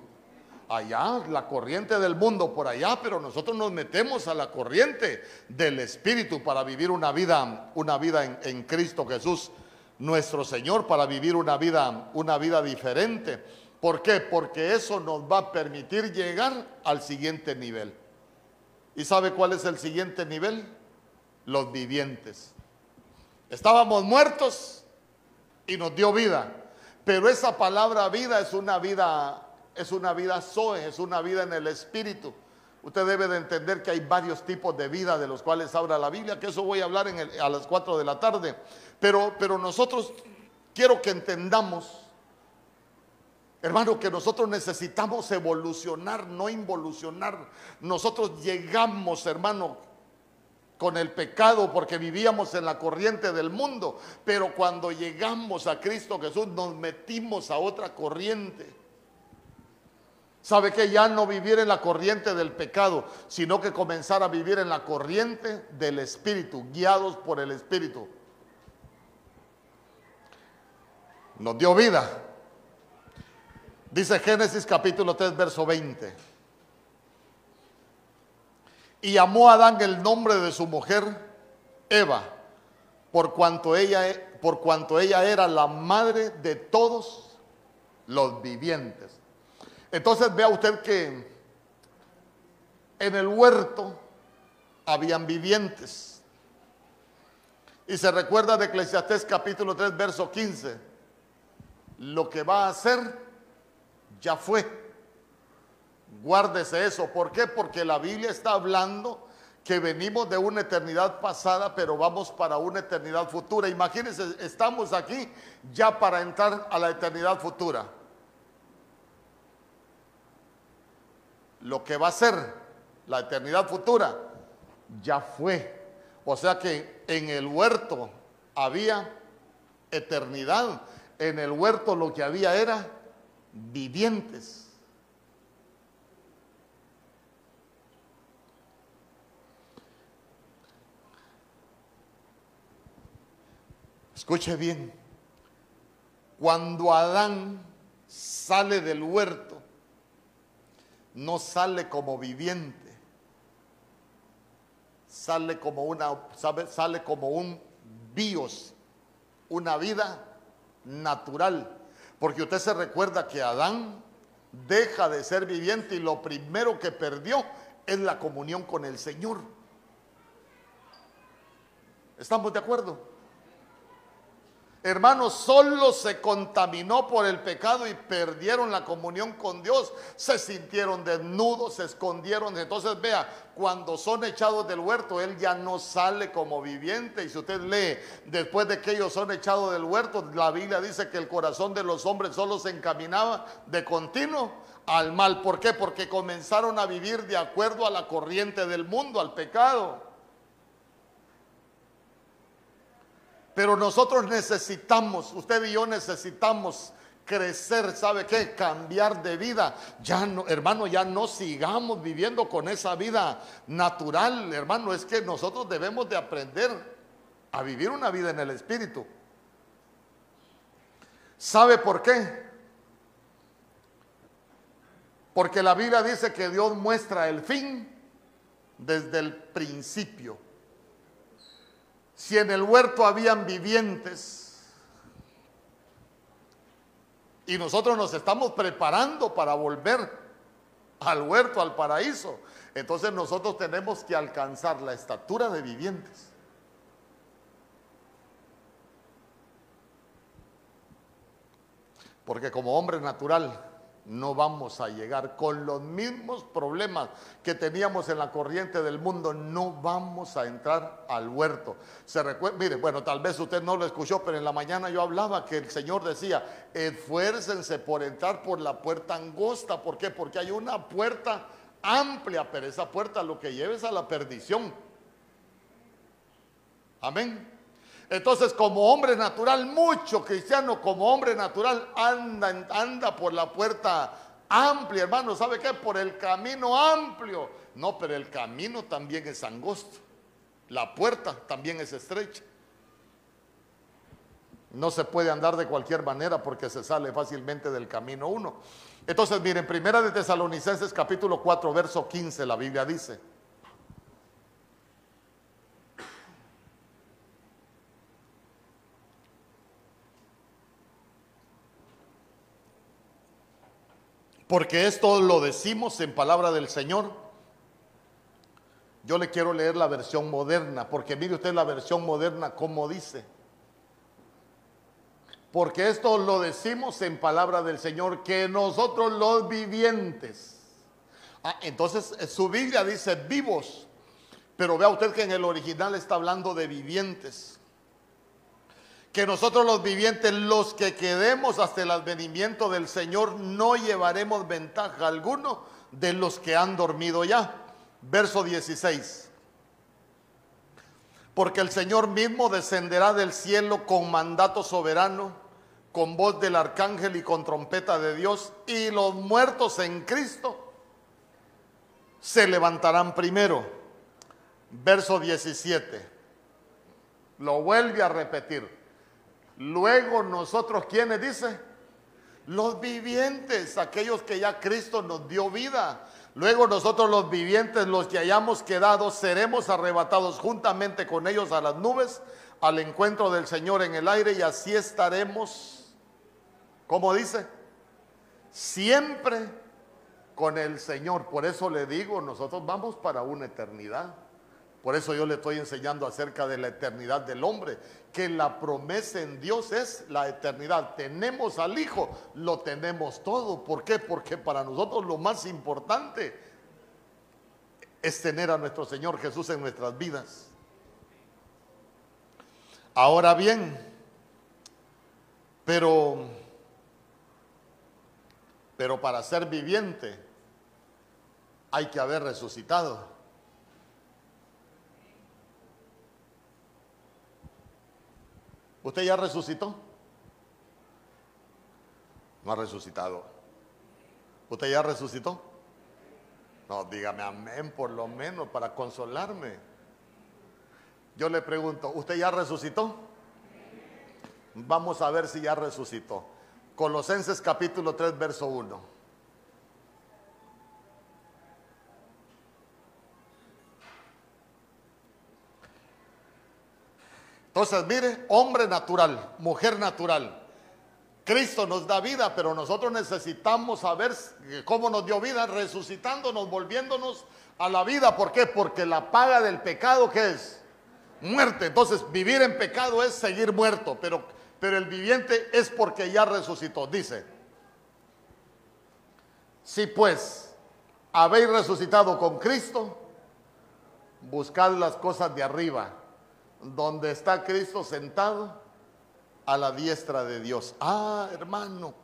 Allá, la corriente del mundo por allá, pero nosotros nos metemos a la corriente del Espíritu para vivir una vida, una vida en, en Cristo Jesús nuestro Señor para vivir una vida, una vida diferente. ¿Por qué? Porque eso nos va a permitir llegar al siguiente nivel. ¿Y sabe cuál es el siguiente nivel? Los vivientes. Estábamos muertos y nos dio vida. Pero esa palabra vida es una vida, es una vida zoe, es una vida en el espíritu. Usted debe de entender que hay varios tipos de vida de los cuales habla la Biblia, que eso voy a hablar a las 4 de la tarde. Pero, pero nosotros quiero que entendamos, hermano, que nosotros necesitamos evolucionar, no involucionar. Nosotros llegamos, hermano, con el pecado porque vivíamos en la corriente del mundo, pero cuando llegamos a Cristo Jesús nos metimos a otra corriente. ¿Sabe que ya no vivir en la corriente del pecado, sino que comenzar a vivir en la corriente del Espíritu, guiados por el Espíritu? Nos dio vida. Dice Génesis capítulo 3, verso 20. Y llamó a Adán el nombre de su mujer Eva, por cuanto ella, por cuanto ella era la madre de todos los vivientes. Entonces vea usted que en el huerto habían vivientes. Y se recuerda de Eclesiastés capítulo 3, verso 15. Lo que va a hacer ya fue. Guárdese eso. ¿Por qué? Porque la Biblia está hablando que venimos de una eternidad pasada, pero vamos para una eternidad futura. Imagínense, estamos aquí ya para entrar a la eternidad futura. lo que va a ser la eternidad futura ya fue. O sea que en el huerto había eternidad. En el huerto lo que había era vivientes. Escuche bien. Cuando Adán sale del huerto, no sale como viviente, sale como una, sale como un bios, una vida natural. Porque usted se recuerda que Adán deja de ser viviente y lo primero que perdió es la comunión con el Señor. ¿Estamos de acuerdo? Hermanos, solo se contaminó por el pecado y perdieron la comunión con Dios. Se sintieron desnudos, se escondieron. Entonces vea, cuando son echados del huerto, Él ya no sale como viviente. Y si usted lee, después de que ellos son echados del huerto, la Biblia dice que el corazón de los hombres solo se encaminaba de continuo al mal. ¿Por qué? Porque comenzaron a vivir de acuerdo a la corriente del mundo, al pecado. Pero nosotros necesitamos, usted y yo necesitamos crecer, ¿sabe qué? Cambiar de vida. Ya no, hermano, ya no sigamos viviendo con esa vida natural, hermano, es que nosotros debemos de aprender a vivir una vida en el espíritu. ¿Sabe por qué? Porque la Biblia dice que Dios muestra el fin desde el principio. Si en el huerto habían vivientes y nosotros nos estamos preparando para volver al huerto, al paraíso, entonces nosotros tenemos que alcanzar la estatura de vivientes. Porque como hombre natural no vamos a llegar con los mismos problemas que teníamos en la corriente del mundo, no vamos a entrar al huerto. Se recuerda, mire, bueno, tal vez usted no lo escuchó, pero en la mañana yo hablaba que el Señor decía, esfuércense por entrar por la puerta angosta, ¿por qué? Porque hay una puerta amplia, pero esa puerta lo que lleva es a la perdición. Amén. Entonces, como hombre natural, mucho cristiano como hombre natural anda, anda por la puerta amplia, hermano. ¿Sabe qué? Por el camino amplio. No, pero el camino también es angosto. La puerta también es estrecha. No se puede andar de cualquier manera porque se sale fácilmente del camino uno. Entonces, miren, primera de Tesalonicenses capítulo 4, verso 15, la Biblia dice. Porque esto lo decimos en palabra del Señor. Yo le quiero leer la versión moderna, porque mire usted la versión moderna como dice. Porque esto lo decimos en palabra del Señor, que nosotros los vivientes. Ah, entonces su Biblia dice vivos, pero vea usted que en el original está hablando de vivientes que nosotros los vivientes, los que quedemos hasta el advenimiento del Señor, no llevaremos ventaja alguno de los que han dormido ya. Verso 16. Porque el Señor mismo descenderá del cielo con mandato soberano, con voz del arcángel y con trompeta de Dios, y los muertos en Cristo se levantarán primero. Verso 17. Lo vuelve a repetir. Luego nosotros, ¿quiénes dice? Los vivientes, aquellos que ya Cristo nos dio vida. Luego nosotros los vivientes, los que hayamos quedado, seremos arrebatados juntamente con ellos a las nubes, al encuentro del Señor en el aire y así estaremos, como dice, siempre con el Señor. Por eso le digo, nosotros vamos para una eternidad. Por eso yo le estoy enseñando acerca de la eternidad del hombre, que la promesa en Dios es la eternidad. Tenemos al Hijo, lo tenemos todo. ¿Por qué? Porque para nosotros lo más importante es tener a nuestro Señor Jesús en nuestras vidas. Ahora bien, pero, pero para ser viviente hay que haber resucitado. ¿Usted ya resucitó? No ha resucitado. ¿Usted ya resucitó? No, dígame amén por lo menos para consolarme. Yo le pregunto, ¿usted ya resucitó? Vamos a ver si ya resucitó. Colosenses capítulo 3, verso 1. Entonces, mire, hombre natural, mujer natural. Cristo nos da vida, pero nosotros necesitamos saber cómo nos dio vida, resucitándonos, volviéndonos a la vida. ¿Por qué? Porque la paga del pecado, ¿qué es? Muerte. Entonces, vivir en pecado es seguir muerto, pero, pero el viviente es porque ya resucitó. Dice, si pues habéis resucitado con Cristo, buscad las cosas de arriba donde está Cristo sentado a la diestra de Dios. Ah, hermano.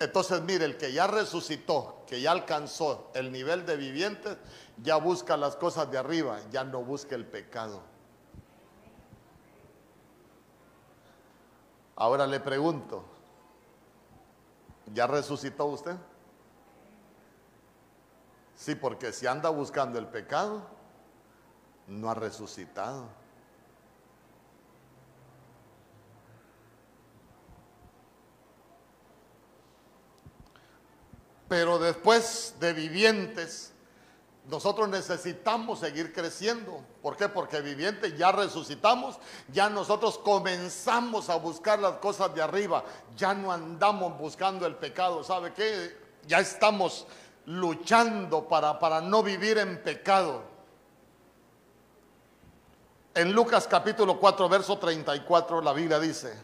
Entonces, mire, el que ya resucitó, que ya alcanzó el nivel de vivientes, ya busca las cosas de arriba, ya no busca el pecado. Ahora le pregunto, ¿ya resucitó usted? Sí, porque si anda buscando el pecado, no ha resucitado. Pero después de vivientes, nosotros necesitamos seguir creciendo. ¿Por qué? Porque vivientes ya resucitamos, ya nosotros comenzamos a buscar las cosas de arriba, ya no andamos buscando el pecado. ¿Sabe qué? Ya estamos luchando para, para no vivir en pecado. En Lucas capítulo 4, verso 34, la Biblia dice,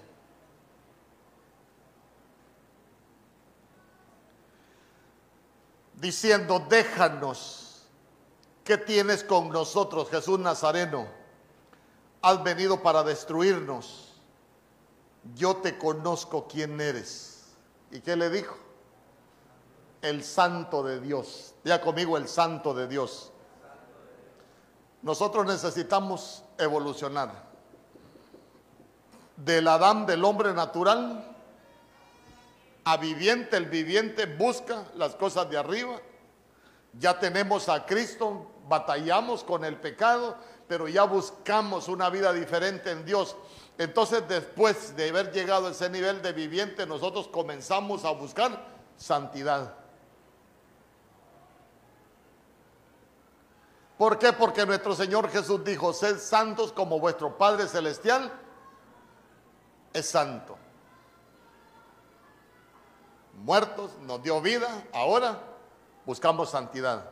diciendo, déjanos, ¿qué tienes con nosotros, Jesús Nazareno? Has venido para destruirnos. Yo te conozco quién eres. ¿Y qué le dijo? El santo de Dios. Ya conmigo el santo de Dios. Nosotros necesitamos evolucionar. Del Adán del hombre natural a viviente, el viviente busca las cosas de arriba. Ya tenemos a Cristo, batallamos con el pecado, pero ya buscamos una vida diferente en Dios. Entonces después de haber llegado a ese nivel de viviente, nosotros comenzamos a buscar santidad. ¿Por qué? Porque nuestro Señor Jesús dijo, sed santos como vuestro Padre Celestial es santo. muertos, nos dio vida, ahora buscamos santidad.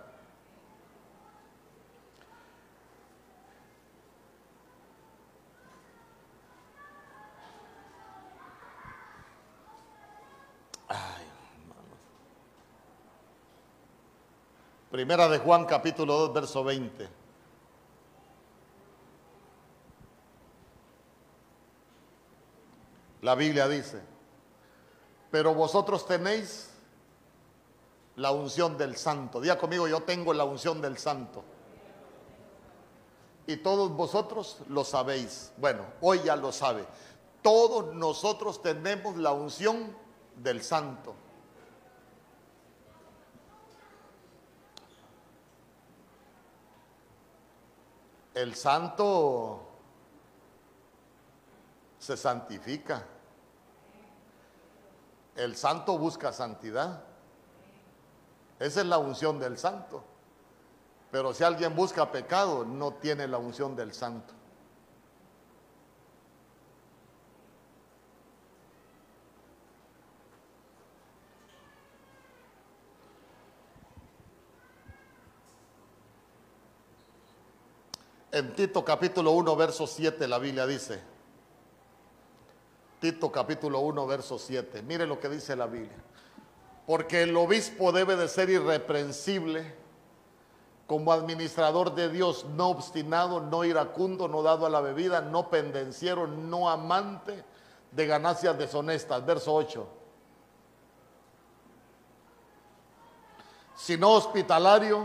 Primera de Juan capítulo 2, verso 20. La Biblia dice, pero vosotros tenéis la unción del santo. Día conmigo, yo tengo la unción del santo. Y todos vosotros lo sabéis. Bueno, hoy ya lo sabe. Todos nosotros tenemos la unción del santo. El santo se santifica. El santo busca santidad. Esa es la unción del santo. Pero si alguien busca pecado, no tiene la unción del santo. En Tito capítulo 1, verso 7, la Biblia dice, Tito capítulo 1, verso 7, mire lo que dice la Biblia, porque el obispo debe de ser irreprensible como administrador de Dios, no obstinado, no iracundo, no dado a la bebida, no pendenciero, no amante de ganancias deshonestas. Verso 8. Sino hospitalario,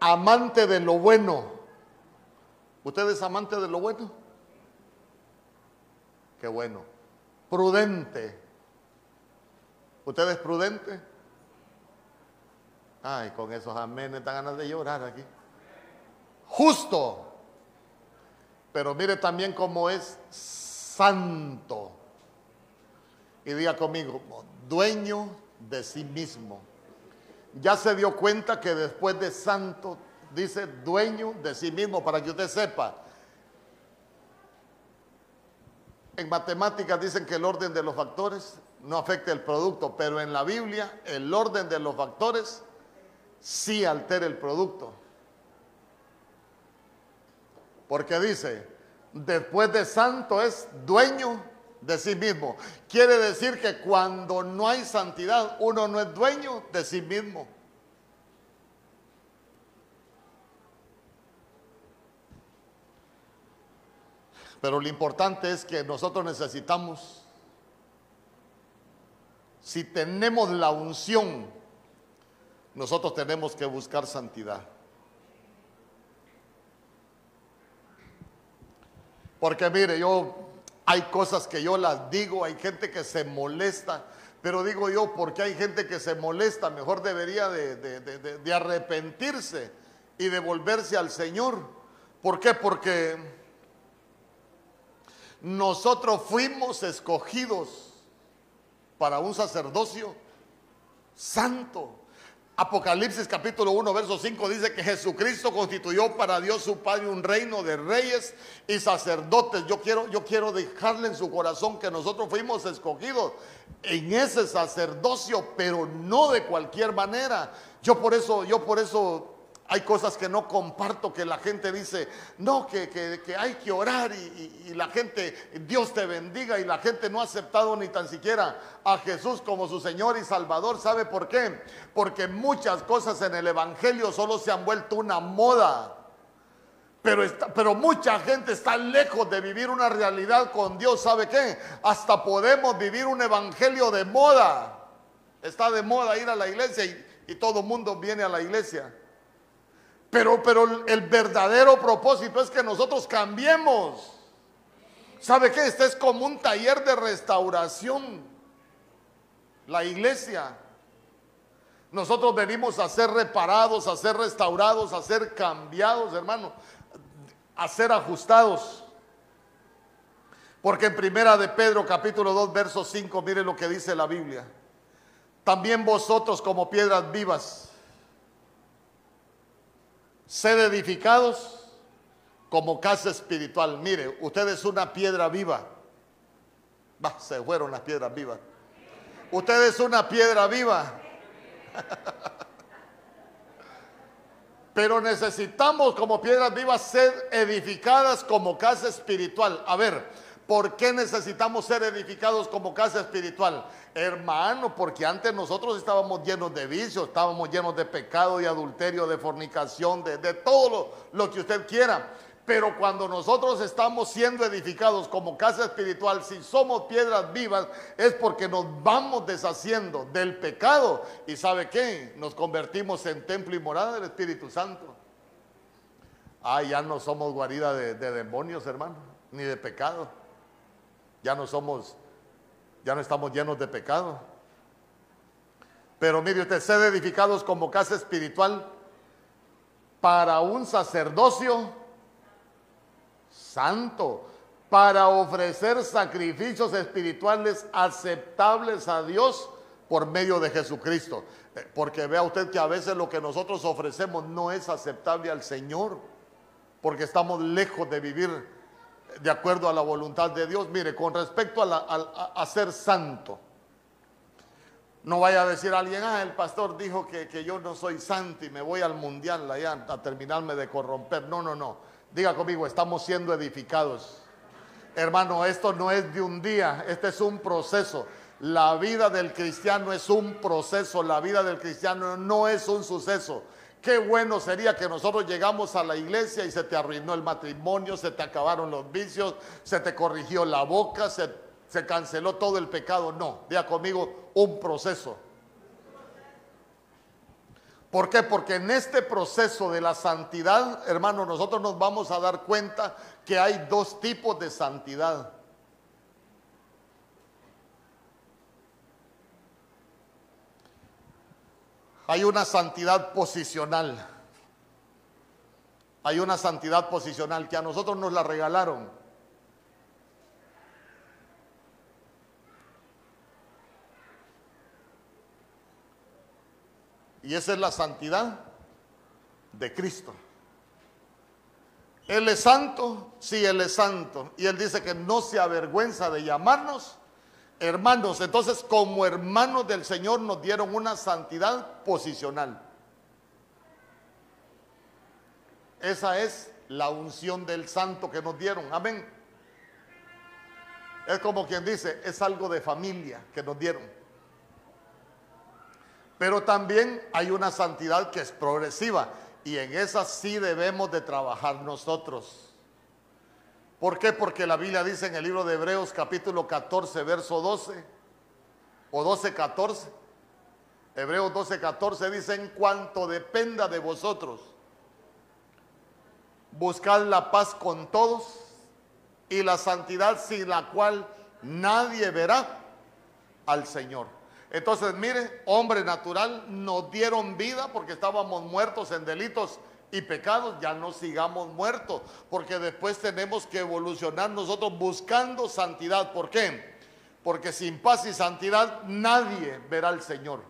amante de lo bueno ¿Usted es amante de lo bueno? Qué bueno. Prudente. ¿Usted es prudente? Ay, con esos amenes dan ganas de llorar aquí. Justo. Pero mire también cómo es santo. Y diga conmigo, dueño de sí mismo. Ya se dio cuenta que después de santo dice dueño de sí mismo, para que usted sepa. En matemáticas dicen que el orden de los factores no afecta el producto, pero en la Biblia el orden de los factores sí altera el producto. Porque dice, después de santo es dueño de sí mismo. Quiere decir que cuando no hay santidad, uno no es dueño de sí mismo. Pero lo importante es que nosotros necesitamos, si tenemos la unción, nosotros tenemos que buscar santidad. Porque mire, yo hay cosas que yo las digo, hay gente que se molesta, pero digo yo, porque hay gente que se molesta, mejor debería de, de arrepentirse y de volverse al Señor. ¿Por qué? Porque nosotros fuimos escogidos para un sacerdocio santo. Apocalipsis capítulo 1, verso 5 dice que Jesucristo constituyó para Dios su Padre un reino de reyes y sacerdotes. Yo quiero, yo quiero dejarle en su corazón que nosotros fuimos escogidos en ese sacerdocio, pero no de cualquier manera. Yo por eso, yo por eso hay cosas que no comparto, que la gente dice, no, que, hay que orar y, y, la gente, Dios te bendiga y la gente no ha aceptado ni tan siquiera a Jesús como su Señor y Salvador. ¿Sabe por qué? Porque muchas cosas en el Evangelio solo se han vuelto una moda. Pero, está, pero mucha gente está lejos de vivir una realidad con Dios. ¿Sabe qué? Hasta podemos vivir un evangelio de moda. Está de moda ir a la iglesia y, y todo el mundo viene a la iglesia. Pero, pero el verdadero propósito es que nosotros cambiemos. ¿Sabe qué? Este es como un taller de restauración. La iglesia. Nosotros venimos a ser reparados, a ser restaurados, a ser cambiados, hermano, a ser ajustados. Porque en primera de Pedro capítulo 2 verso 5, mire lo que dice la Biblia. También vosotros como piedras vivas Sed edificados como casa espiritual. Mire, usted es una piedra viva. se fueron las piedras vivas. Usted es una piedra viva. Pero necesitamos como piedras vivas ser edificadas como casa espiritual. A ver, ¿por qué necesitamos ser edificados como casa espiritual? Hermano, porque antes nosotros estábamos llenos de vicios, estábamos llenos de pecado, y adulterio, de fornicación, de, todo lo que usted quiera. Pero cuando nosotros estamos siendo edificados como casa espiritual, si somos piedras vivas, es porque nos vamos deshaciendo del pecado. ¿Y sabe qué? Nos convertimos en templo y morada del Espíritu Santo. Ah, ya no somos guarida de, de demonios, hermano, ni de pecado. Ya no somos, ya no estamos llenos de pecado. Pero mire usted, ser edificados como casa espiritual para un sacerdocio santo para ofrecer sacrificios espirituales aceptables a Dios por medio de Jesucristo. Eh, porque vea usted que a veces lo que nosotros ofrecemos no es aceptable al Señor, porque estamos lejos de vivir de acuerdo a la voluntad de Dios. Mire, con respecto a, ser santo, no vaya a decir alguien, ah, el pastor dijo que, que, yo no soy santo y me voy al mundial allá a terminarme de corromper. No, no, no. Diga conmigo, estamos siendo edificados. Hermano, esto no es de un día, este es un proceso. La vida del cristiano es un proceso, la vida del cristiano no es un suceso. Qué bueno sería que nosotros llegamos a la iglesia y se te arruinó el matrimonio, se te acabaron los vicios, se te corrigió la boca, se, canceló todo el pecado. No, diga conmigo, un proceso. ¿Por qué? Porque en este proceso de la santidad, hermano, nosotros nos vamos a dar cuenta que hay dos tipos de santidad. Hay una santidad posicional. Hay una santidad posicional que a nosotros nos la regalaron. Y esa es la santidad de Cristo. Él es santo, sí, Él es santo. Y Él dice que no se avergüenza de llamarnos hermanos. Entonces, como hermanos del Señor nos dieron una santidad posicional. Esa es la unción del santo que nos dieron. Amén. Es como quien dice, es algo de familia que nos dieron. Pero también hay una santidad que es progresiva y en esa sí debemos de trabajar nosotros. ¿Por qué? Porque la Biblia dice en el libro de Hebreos capítulo 14, verso 12 o 12, 14. Hebreos 12, 14 dice, en cuanto dependa de vosotros, buscad la paz con todos y la santidad sin la cual nadie verá al Señor. Entonces, mire, hombre natural, nos dieron vida porque estábamos muertos en delitos y pecados, ya no sigamos muertos, porque después tenemos que evolucionar nosotros buscando santidad. ¿Por qué? Porque sin paz y santidad nadie verá al Señor.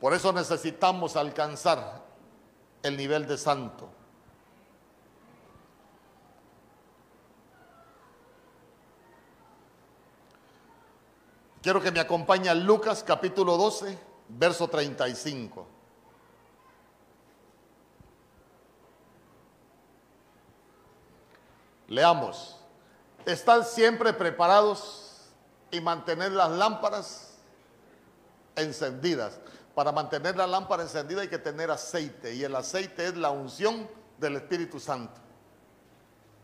Por eso necesitamos alcanzar el nivel de santo. Quiero que me acompañe Lucas capítulo 12, verso 35. Leamos. Están siempre preparados y mantener las lámparas encendidas. Para mantener la lámpara encendida hay que tener aceite y el aceite es la unción del Espíritu Santo.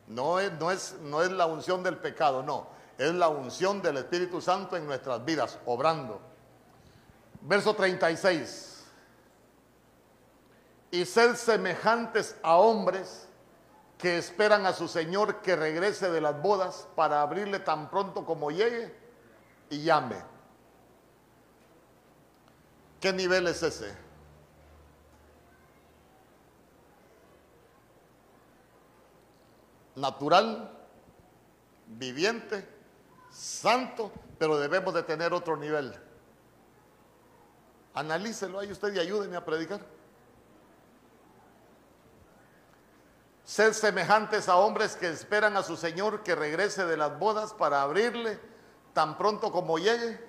No es, no es, no es la unción del pecado, no es la unción del Espíritu Santo en nuestras vidas, obrando. Verso 36. Y ser semejantes a hombres que esperan a su Señor que regrese de las bodas para abrirle tan pronto como llegue y llame. ¿Qué nivel es ese? Natural, viviente, santo, pero debemos de tener otro nivel. Analícelo ahí usted y ayúdeme a predicar. Ser semejantes a hombres que esperan a su Señor que regrese de las bodas para abrirle tan pronto como llegue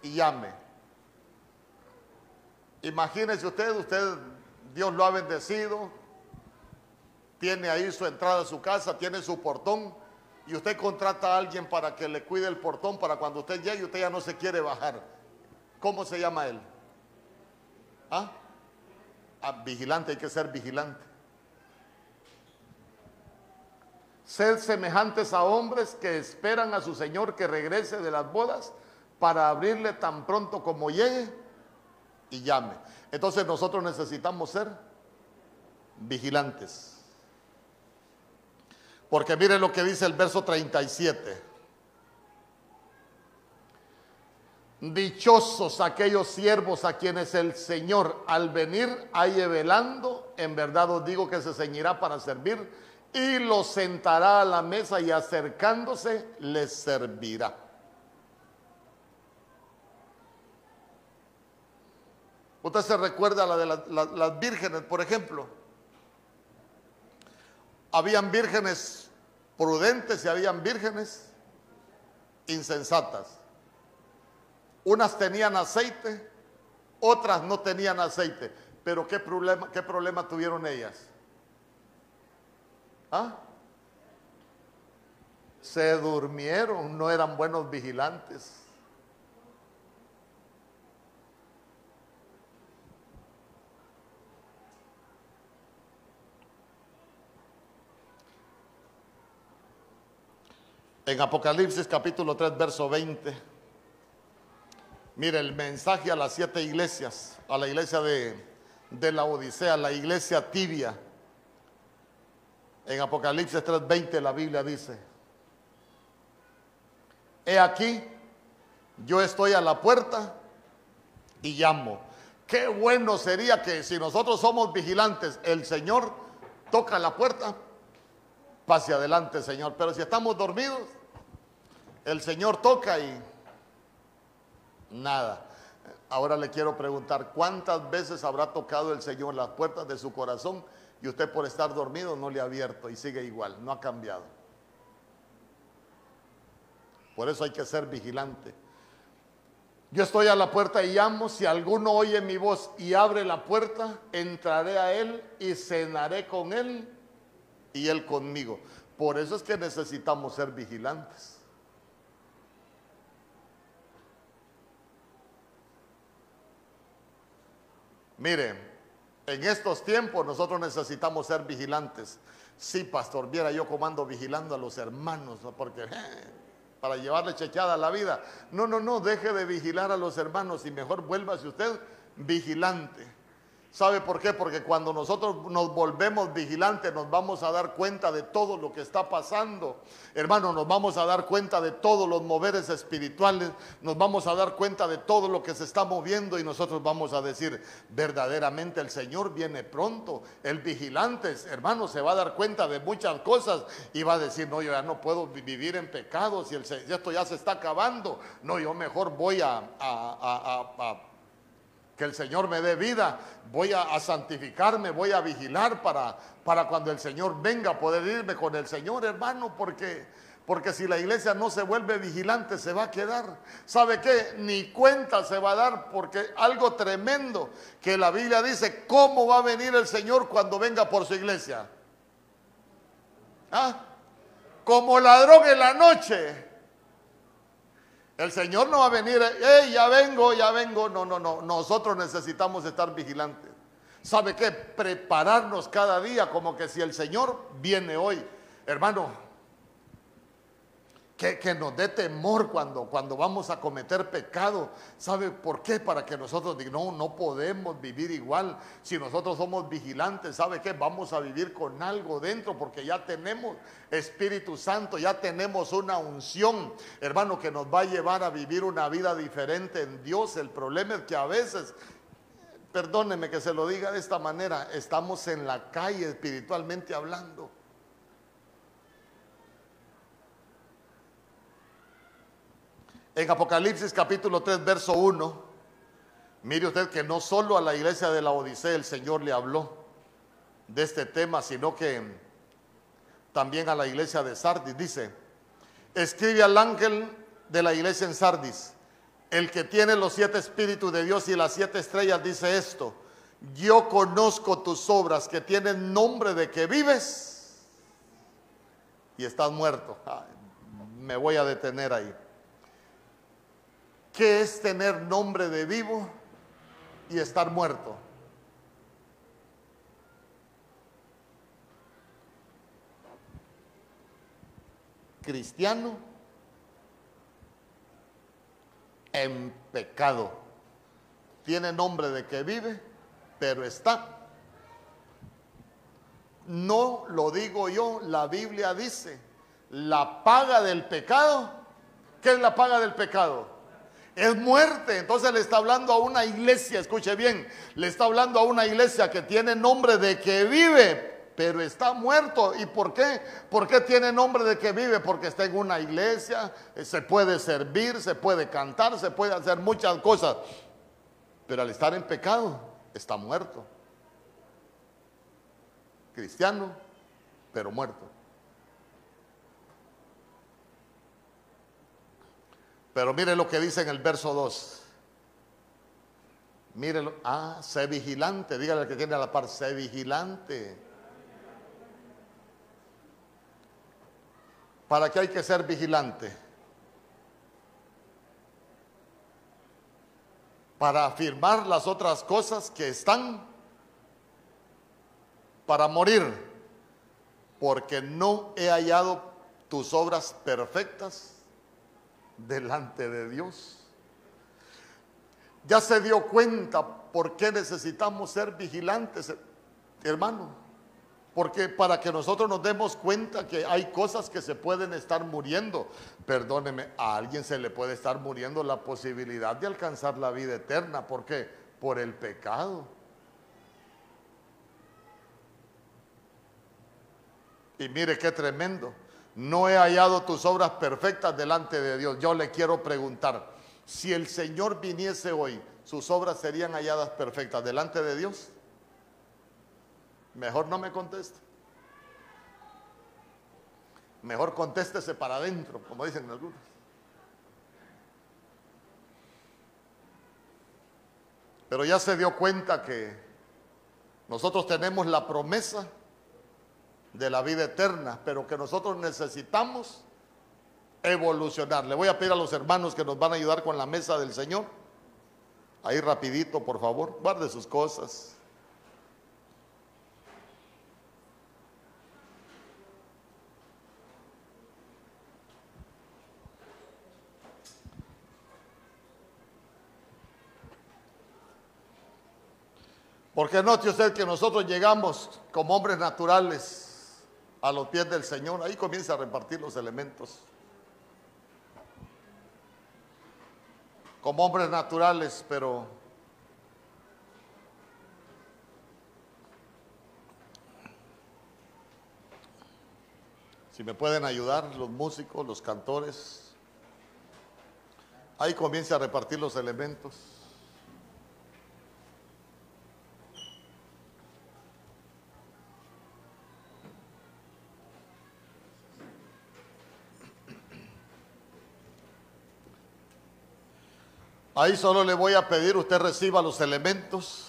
y llame. Imagínese usted, usted, Dios lo ha bendecido, tiene ahí su entrada a su casa, tiene su portón y usted contrata a alguien para que le cuide el portón para cuando usted llegue usted ya no se quiere bajar. ¿Cómo se llama él? ¿Ah? ah vigilante, hay que ser vigilante. Ser semejantes a hombres que esperan a su Señor que regrese de las bodas para abrirle tan pronto como llegue y llame. Entonces nosotros necesitamos ser vigilantes. Porque miren lo que dice el verso 37. Dichosos aquellos siervos a quienes el Señor al venir halle velando, en verdad os digo que se ceñirá para servir y los sentará a la mesa y acercándose les servirá. Usted se recuerda la de las vírgenes, por ejemplo. Habían vírgenes prudentes y habían vírgenes insensatas. Unas tenían aceite, otras no tenían aceite. Pero ¿qué problema, qué problema tuvieron ellas? ¿Ah? Se durmieron, no eran buenos vigilantes. En Apocalipsis capítulo 3, verso 20. Mire el mensaje a las siete iglesias, a la iglesia de, de la Odisea, la iglesia tibia. En Apocalipsis 3:20 la Biblia dice, he aquí, yo estoy a la puerta y llamo. Qué bueno sería que si nosotros somos vigilantes, el Señor toca la puerta, pase adelante, Señor. Pero si estamos dormidos, el Señor toca y nada. Ahora le quiero preguntar, ¿cuántas veces habrá tocado el Señor las puertas de su corazón y usted por estar dormido no le ha abierto y sigue igual, no ha cambiado? Por eso hay que ser vigilante. Yo estoy a la puerta y llamo, si alguno oye mi voz y abre la puerta, entraré a él y cenaré con él y él conmigo. Por eso es que necesitamos ser vigilantes. Miren, en estos tiempos nosotros necesitamos ser vigilantes. Sí, pastor, viera yo comando vigilando a los hermanos, porque eh, para llevarle a la vida. No, no, no, deje de vigilar a los hermanos y mejor vuélvase usted vigilante. ¿Sabe por qué? Porque cuando nosotros nos volvemos vigilantes nos vamos a dar cuenta de todo lo que está pasando. Hermano, nos vamos a dar cuenta de todos los moveres espirituales, nos vamos a dar cuenta de todo lo que se está moviendo y nosotros vamos a decir, verdaderamente el Señor viene pronto. El vigilante, hermano, se va a dar cuenta de muchas cosas y va a decir, no, yo ya no puedo vivir en pecado si el, esto ya se está acabando. No, yo mejor voy a, a que el Señor me dé vida, voy a, santificarme, voy a vigilar para, para cuando el Señor venga poder irme con el Señor, hermano, porque, porque si la iglesia no se vuelve vigilante se va a quedar. ¿Sabe qué? Ni cuenta se va a dar porque algo tremendo que la Biblia dice, ¿cómo va a venir el Señor cuando venga por su iglesia? ¿Ah? Como ladrón en la noche. El Señor no va a venir, hey, ya vengo, ya vengo. No, no, no. Nosotros necesitamos estar vigilantes. ¿Sabe qué? Prepararnos cada día como que si el Señor viene hoy. Hermano, que, nos dé temor cuando, cuando vamos a cometer pecado. ¿Sabe por qué? Para que nosotros digamos, no, no podemos vivir igual. Si nosotros somos vigilantes, ¿sabe qué? Vamos a vivir con algo dentro porque ya tenemos Espíritu Santo, ya tenemos una unción, hermano, que nos va a llevar a vivir una vida diferente en Dios. El problema es que a veces perdóneme que se lo diga de esta manera, estamos en la calle espiritualmente hablando. En Apocalipsis capítulo 3, verso 1, mire usted que no solo a la iglesia de la Odisea el Señor le habló de este tema, sino que también a la iglesia de Sardis. Dice, escribe al ángel de la iglesia en Sardis, El que tiene los siete espíritus de Dios y las siete estrellas dice esto. Yo conozco tus obras que tienen nombre de que vives y estás muerto. me voy a detener ahí. ¿Qué es tener nombre de vivo y estar muerto? Cristiano en pecado. Tiene nombre de que vive, pero está. No lo digo yo, la Biblia dice, la paga del pecado, ¿qué es la paga del pecado? Es muerte. Entonces le está hablando a una iglesia, escuche bien, le está hablando a una iglesia que tiene nombre de que vive, pero está muerto. ¿Y por qué? ¿Por qué tiene nombre de que vive? Porque está en una iglesia, eh, se puede servir, se puede cantar, se puede hacer muchas cosas. Pero al estar en pecado, está muerto. Cristiano, pero muerto. Pero mire lo que dice en el verso 2. Mírelo. Ah, sé vigilante. Dígale al que tiene a la par, sé vigilante. ¿Para qué hay que ser vigilante? Para afirmar las otras cosas que están para morir, porque no he hallado tus obras perfectas delante de Dios. Ya se dio cuenta por qué necesitamos ser vigilantes, hermano. Porque para que nosotros nos demos cuenta que hay cosas que se pueden estar muriendo, perdóneme, a alguien se le puede estar muriendo la posibilidad de alcanzar la vida eterna. ¿Por qué? Por el pecado. Y mire qué tremendo. No he hallado tus obras perfectas delante de Dios. Yo le quiero preguntar, si el Señor viniese hoy, ¿sus obras serían halladas perfectas delante de Dios? Mejor no me conteste. Mejor contéstese para adentro, como dicen algunos. Pero ya se dio cuenta que nosotros tenemos la promesa de la vida eterna, pero que nosotros necesitamos evolucionar. Le voy a pedir a los hermanos que nos van a ayudar con la mesa del Señor. Ahí rapidito, por favor, guarde sus cosas. Porque note usted que nosotros llegamos como hombres naturales a los pies del Señor, ahí comienza a repartir los elementos. Como hombres naturales, pero si me pueden ayudar los músicos, los cantores, ahí comienza a repartir los elementos. Ahí solo le voy a pedir, usted reciba los elementos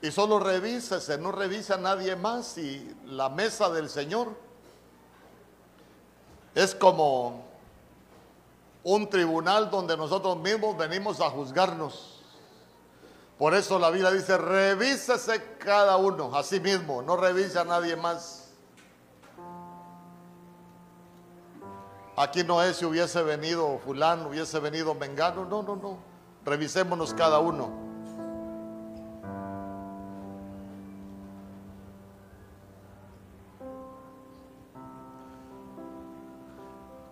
y solo revísese, no revisa a nadie más y la mesa del Señor es como un tribunal donde nosotros mismos venimos a juzgarnos. Por eso la Biblia dice, revísese cada uno a sí mismo, no revise a nadie más. Aquí no es si hubiese venido fulano, hubiese venido mengano, no, no, no. Revisémonos cada uno.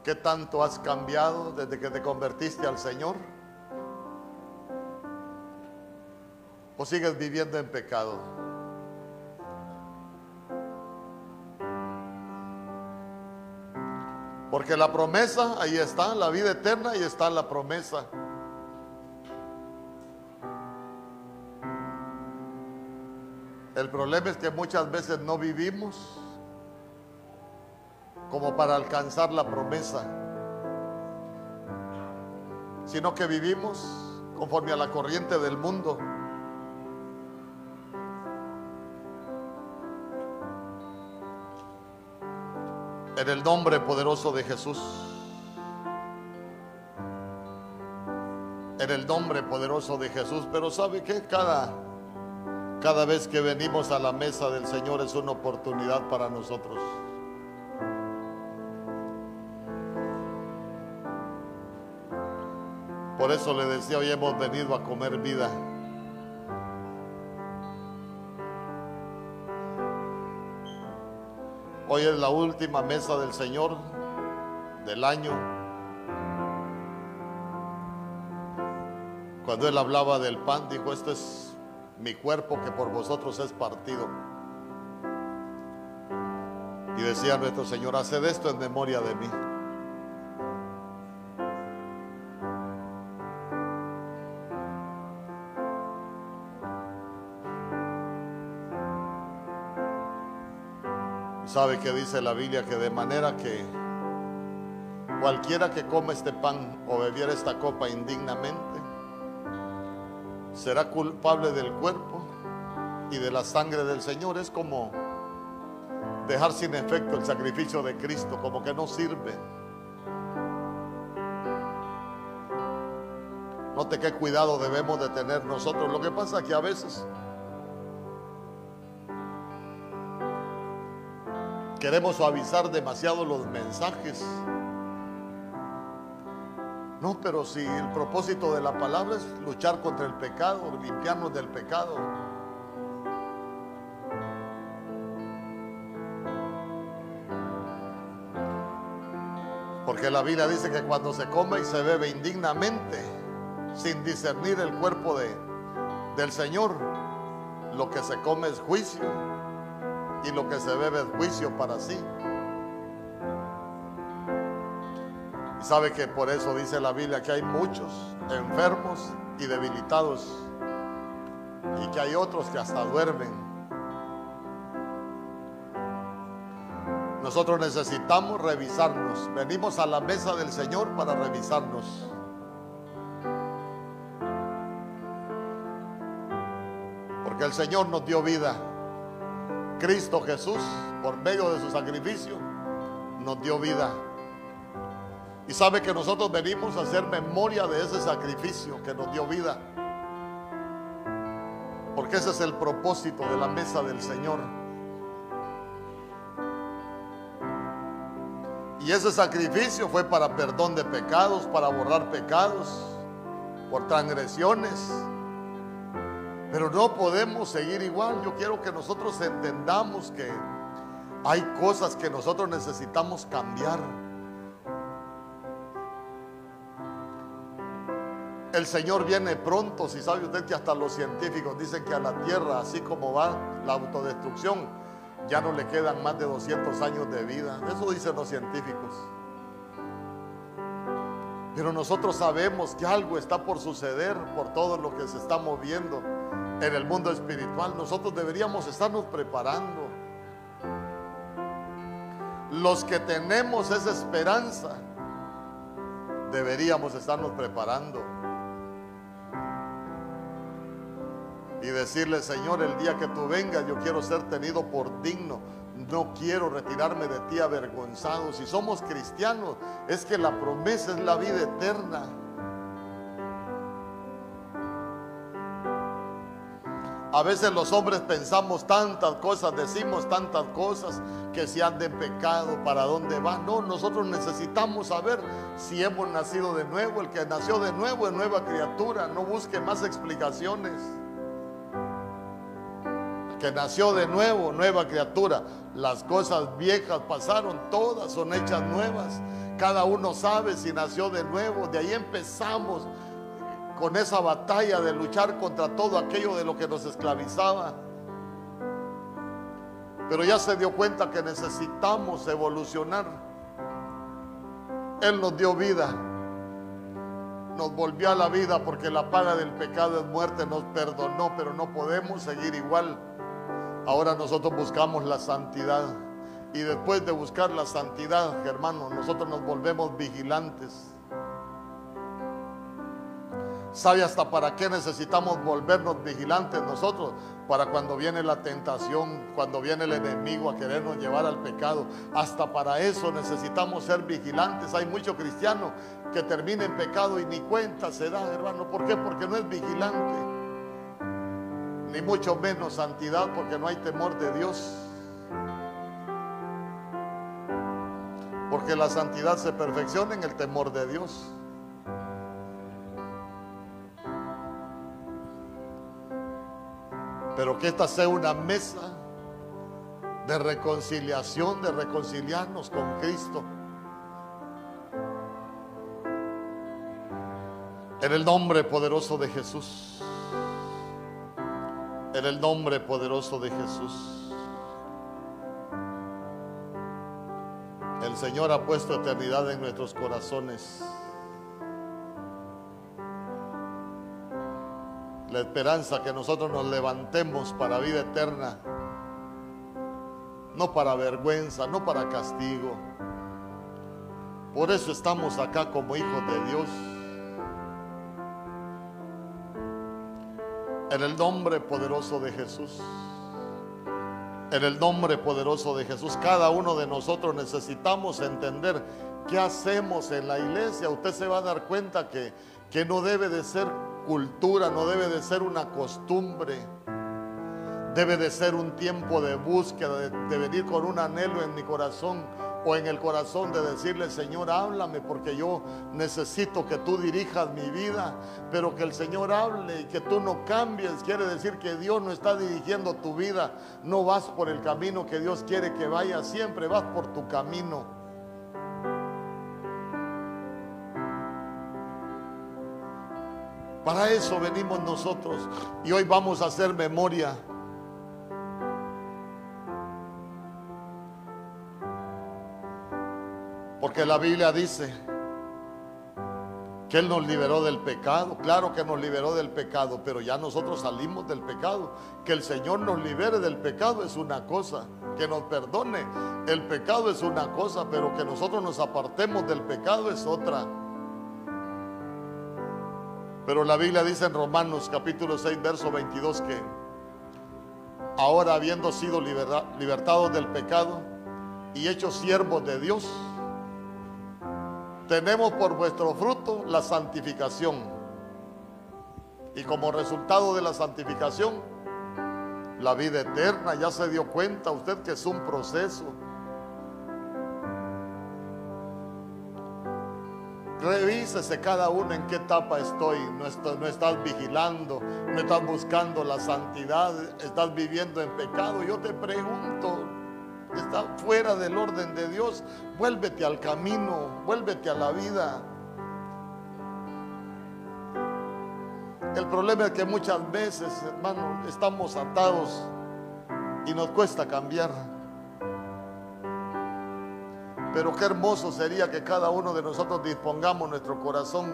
¿Qué tanto has cambiado desde que te convertiste al Señor? ¿O sigues viviendo en pecado? Porque la promesa, ahí está, la vida eterna, ahí está la promesa. El problema es que muchas veces no vivimos como para alcanzar la promesa, sino que vivimos conforme a la corriente del mundo. En el nombre poderoso de Jesús. En el nombre poderoso de Jesús. Pero ¿sabe que Cada, cada vez que venimos a la mesa del Señor es una oportunidad para nosotros. Por eso le decía, hoy hemos venido a comer vida. Hoy es la última mesa del Señor del año. Cuando Él hablaba del pan, dijo, esto es mi cuerpo que por vosotros es partido. Y decía nuestro Señor, haced esto en memoria de mí. ¿Sabe que dice la Biblia? Que de manera que cualquiera que coma este pan o bebiera esta copa indignamente, será culpable del cuerpo y de la sangre del Señor. Es como dejar sin efecto el sacrificio de Cristo, como que no sirve. Note qué cuidado debemos de tener nosotros. Lo que pasa es que a veces queremos suavizar demasiado los mensajes. No, pero si el propósito de la palabra es luchar contra el pecado, limpiarnos del pecado. Porque la Biblia dice que cuando se come y se bebe indignamente, sin discernir el cuerpo de, del Señor, lo que se come es juicio y lo que se bebe es juicio para sí. Y sabe que por eso dice la Biblia que hay muchos enfermos y debilitados y que hay otros que hasta duermen. Nosotros necesitamos revisarnos. Venimos a la mesa del Señor para revisarnos. Porque el Señor nos dio vida. Cristo Jesús, por medio de su sacrificio, nos dio vida. Y sabe que nosotros venimos a hacer memoria de ese sacrificio que nos dio vida. Porque ese es el propósito de la mesa del Señor. Y ese sacrificio fue para perdón de pecados, para borrar pecados, por transgresiones. Pero no podemos seguir igual. Yo quiero que nosotros entendamos que hay cosas que nosotros necesitamos cambiar. El Señor viene pronto, si sabe usted que hasta los científicos dicen que a la tierra, así como va la autodestrucción, ya no le quedan más de 200 años de vida. Eso dicen los científicos. Pero nosotros sabemos que algo está por suceder por todo lo que se está moviendo en el mundo espiritual. Nosotros deberíamos estarnos preparando. Los que tenemos esa esperanza, deberíamos estarnos preparando. Y decirle, Señor, el día que tú vengas, yo quiero ser tenido por digno. No quiero retirarme de ti avergonzado. Si somos cristianos, es que la promesa es la vida eterna. A veces los hombres pensamos tantas cosas, decimos tantas cosas, que si han de pecado, para dónde van. No, nosotros necesitamos saber si hemos nacido de nuevo. El que nació de nuevo es nueva criatura. No busque más explicaciones. El que nació de nuevo, nueva criatura. Las cosas viejas pasaron, todas son hechas nuevas. Cada uno sabe si nació de nuevo. De ahí empezamos con esa batalla de luchar contra todo aquello de lo que nos esclavizaba. Pero ya se dio cuenta que necesitamos evolucionar. Él nos dio vida. Nos volvió a la vida porque la paga del pecado es muerte. Nos perdonó, pero no podemos seguir igual. Ahora nosotros buscamos la santidad. Y después de buscar la santidad, hermanos, nosotros nos volvemos vigilantes ¿Sabe hasta para qué necesitamos volvernos vigilantes nosotros? Para cuando viene la tentación, cuando viene el enemigo a querernos llevar al pecado. Hasta para eso necesitamos ser vigilantes. Hay muchos cristianos que terminan en pecado y ni cuenta se da, hermano. ¿Por qué? Porque no es vigilante. Ni mucho menos santidad porque no hay temor de Dios. Porque la santidad se perfecciona en el temor de Dios. Pero que esta sea una mesa de reconciliación, de reconciliarnos con Cristo. En el nombre poderoso de Jesús. En el nombre poderoso de Jesús. El Señor ha puesto eternidad en nuestros corazones. La esperanza que nosotros nos levantemos para vida eterna, no para vergüenza, no para castigo. Por eso estamos acá como hijos de Dios. En el nombre poderoso de Jesús. En el nombre poderoso de Jesús, cada uno de nosotros necesitamos entender qué hacemos en la iglesia. Usted se va a dar cuenta que, que no debe de ser cultura, no debe de ser una costumbre. Debe de ser un tiempo de búsqueda, de, venir con un anhelo en mi corazón o en el corazón de decirle, Señor, háblame porque yo necesito que tú dirijas mi vida, pero que el Señor hable y que tú no cambies. Quiere decir que Dios no está dirigiendo tu vida. No vas por el camino que Dios quiere que vayas, siempre vas por tu camino. Para eso venimos nosotros y hoy vamos a hacer memoria. Porque la Biblia dice que Él nos liberó del pecado. Claro que nos liberó del pecado, pero ya nosotros salimos del pecado. Que el Señor nos libere del pecado es una cosa. Que nos perdone el pecado es una cosa, pero que nosotros nos apartemos del pecado es otra. Pero la Biblia dice en Romanos capítulo 6, verso 22 que ahora habiendo sido libertados del pecado y hechos siervos de Dios, tenemos por vuestro fruto la santificación. Y como resultado de la santificación, la vida eterna, ya se dio cuenta usted que es un proceso Revísese cada uno en qué etapa estoy. No, estás vigilando, no estás buscando la santidad, estás viviendo en pecado. Yo te pregunto, estás fuera del orden de Dios. Vuélvete al camino, vuélvete a la vida. El problema es que muchas veces, hermano, estamos atados y nos cuesta cambiar. Pero qué hermoso sería que cada uno de nosotros dispongamos nuestro corazón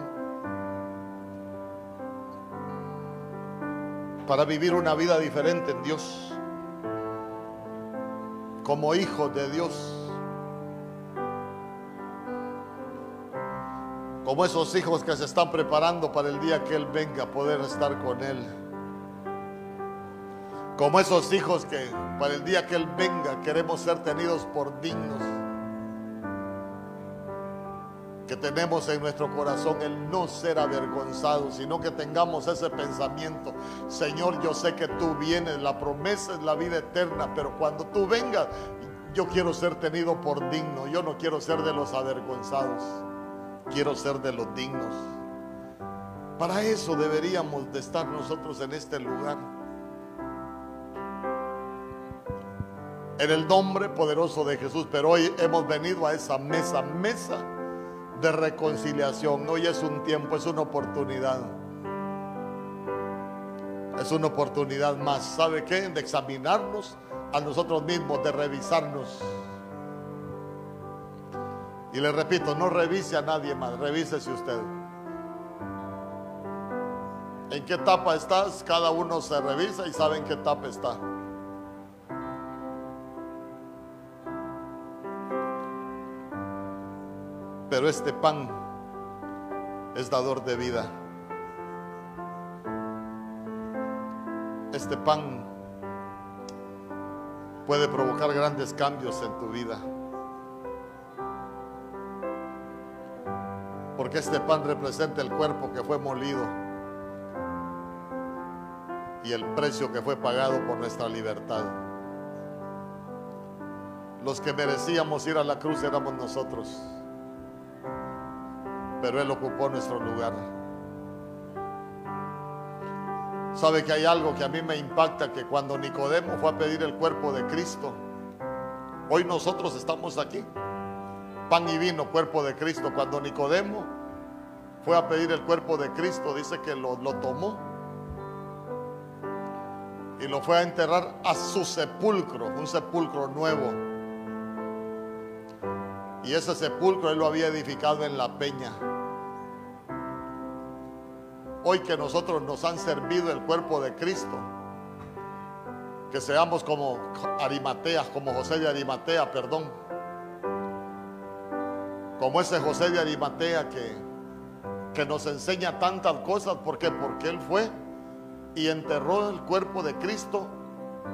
para vivir una vida diferente en Dios, como hijos de Dios, como esos hijos que se están preparando para el día que Él venga a poder estar con Él. Como esos hijos que para el día que Él venga queremos ser tenidos por dignos que tenemos en nuestro corazón el no ser avergonzados, sino que tengamos ese pensamiento, Señor, yo sé que tú vienes, la promesa es la vida eterna, pero cuando tú vengas, yo quiero ser tenido por digno, yo no quiero ser de los avergonzados, quiero ser de los dignos. Para eso deberíamos de estar nosotros en este lugar. En el nombre poderoso de Jesús, pero hoy hemos venido a esa mesa, mesa de reconciliación. Hoy es un tiempo, es una oportunidad. Es una oportunidad más, ¿sabe qué? De examinarnos a nosotros mismos, de revisarnos. Y le repito, no revise a nadie más, revísese usted. ¿En qué etapa estás? Cada uno se revisa y sabe en qué etapa está. Pero este pan es dador de vida. este pan puede provocar grandes cambios en tu vida. Porque este pan representa el cuerpo que fue molido y el precio que fue pagado por nuestra libertad. Los que merecíamos ir a la cruz éramos nosotros, pero Él ocupó nuestro lugar. Sabe que hay algo que a mí me impacta, que cuando Nicodemo fue a pedir el cuerpo de Cristo, hoy nosotros estamos aquí, pan y vino, cuerpo de Cristo. Cuando Nicodemo fue a pedir el cuerpo de Cristo, dice que lo, lo tomó y lo fue a enterrar a su sepulcro, un sepulcro nuevo. Y ese sepulcro él lo había edificado en la peña. Hoy que nosotros nos han servido el cuerpo de Cristo, que seamos como Arimatea, como José de Arimatea, perdón, como ese José de Arimatea que, que nos enseña tantas cosas, ¿por qué? Porque él fue y enterró el cuerpo de Cristo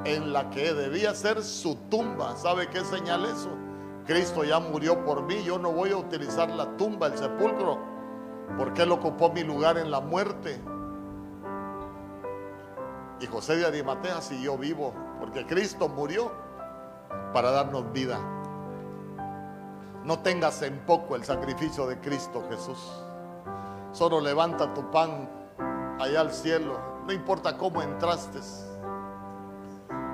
en la que debía ser su tumba. ¿Sabe qué señal eso? Cristo ya murió por mí, yo no voy a utilizar la tumba, el sepulcro, porque Él ocupó mi lugar en la muerte. Y José de Arimatea siguió vivo, porque Cristo murió para darnos vida. No tengas en poco el sacrificio de Cristo Jesús. Solo levanta tu pan allá al cielo. No importa cómo entraste,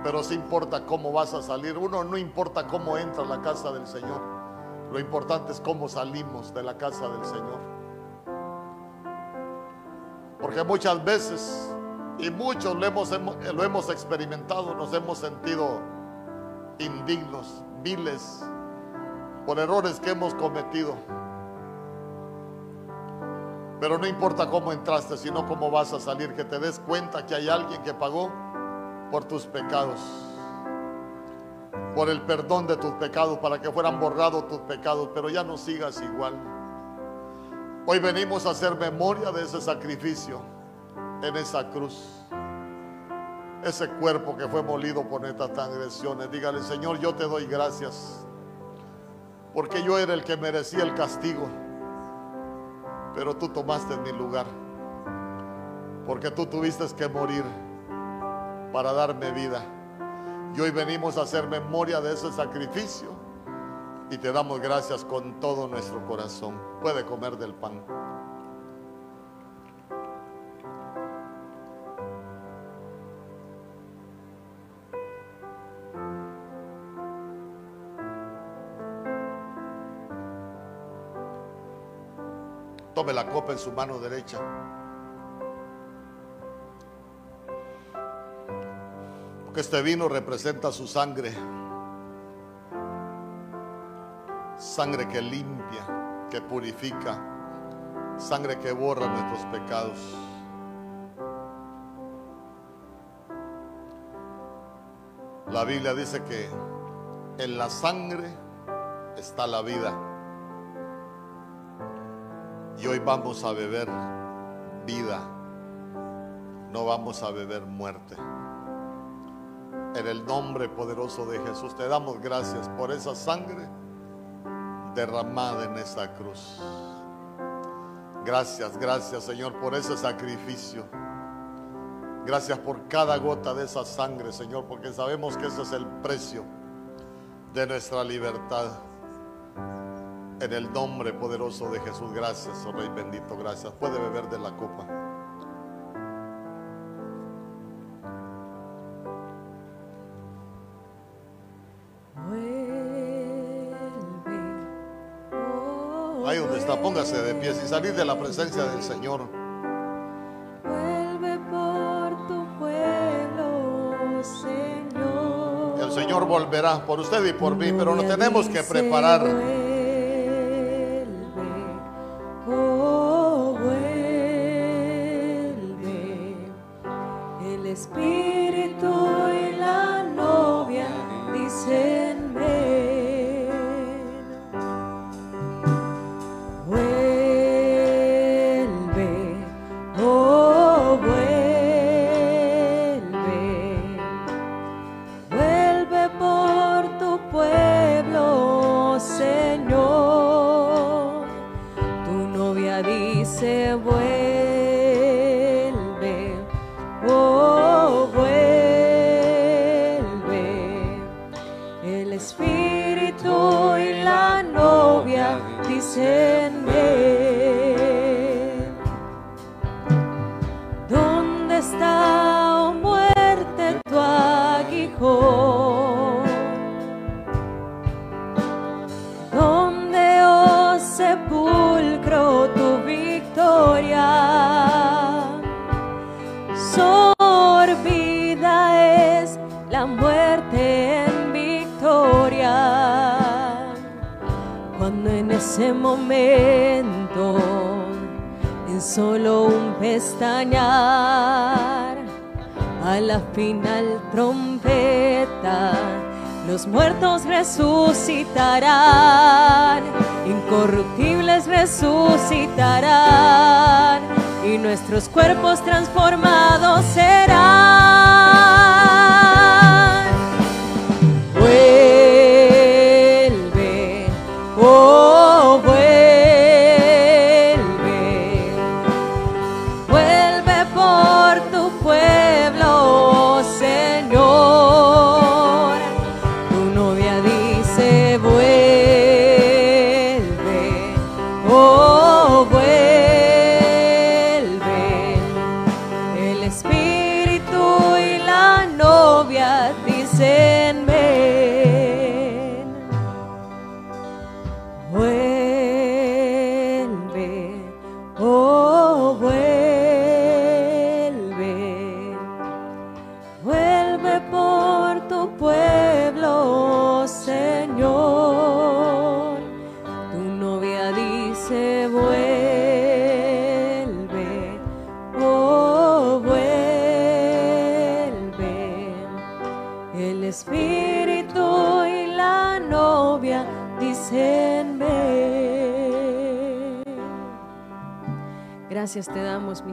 pero sí importa cómo vas a salir. Uno no importa cómo entra a la casa del Señor. Lo importante es cómo salimos de la casa del Señor. Porque muchas veces, y muchos lo hemos, lo hemos experimentado, nos hemos sentido indignos, viles, por errores que hemos cometido. Pero no importa cómo entraste, sino cómo vas a salir, que te des cuenta que hay alguien que pagó por tus pecados, por el perdón de tus pecados, para que fueran borrados tus pecados, pero ya no sigas igual. Hoy venimos a hacer memoria de ese sacrificio en esa cruz. Ese cuerpo que fue molido por nuestras transgresiones. Dígale, Señor, yo te doy gracias. Porque yo era el que merecía el castigo pero tú tomaste mi lugar, porque tú tuviste que morir para darme vida. Y hoy venimos a hacer memoria de ese sacrificio y te damos gracias con todo nuestro corazón. Puede comer del pan. Tome la copa en su mano derecha. Porque este vino representa su sangre. Sangre que limpia, que purifica, sangre que borra nuestros pecados. La Biblia dice que en la sangre está la vida. Y hoy vamos a beber vida, no vamos a beber muerte. En el nombre poderoso de Jesús te damos gracias por esa sangre derramada en esa cruz. Gracias, gracias Señor por ese sacrificio. Gracias por cada gota de esa sangre, Señor, porque sabemos que ese es el precio de nuestra libertad. En el nombre poderoso de Jesús, gracias, oh Rey bendito, gracias. Puede beber de la copa. Póngase de pie y salir de la presencia del Señor. Vuelve por tu pueblo, Señor. El Señor volverá por usted y por mí, pero nos tenemos que preparar.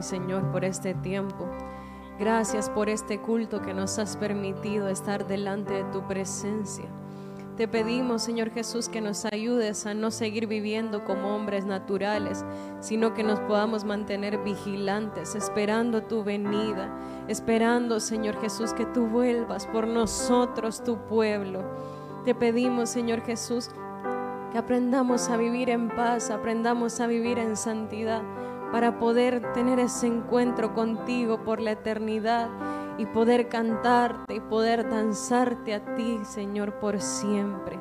Señor, por este tiempo. Gracias por este culto que nos has permitido estar delante de tu presencia. Te pedimos, Señor Jesús, que nos ayudes a no seguir viviendo como hombres naturales, sino que nos podamos mantener vigilantes, esperando tu venida, esperando, Señor Jesús, que tú vuelvas por nosotros, tu pueblo. Te pedimos, Señor Jesús, que aprendamos a vivir en paz, aprendamos a vivir en santidad, para poder tener ese encuentro contigo por la eternidad y poder cantarte y poder danzarte a ti, Señor, por siempre.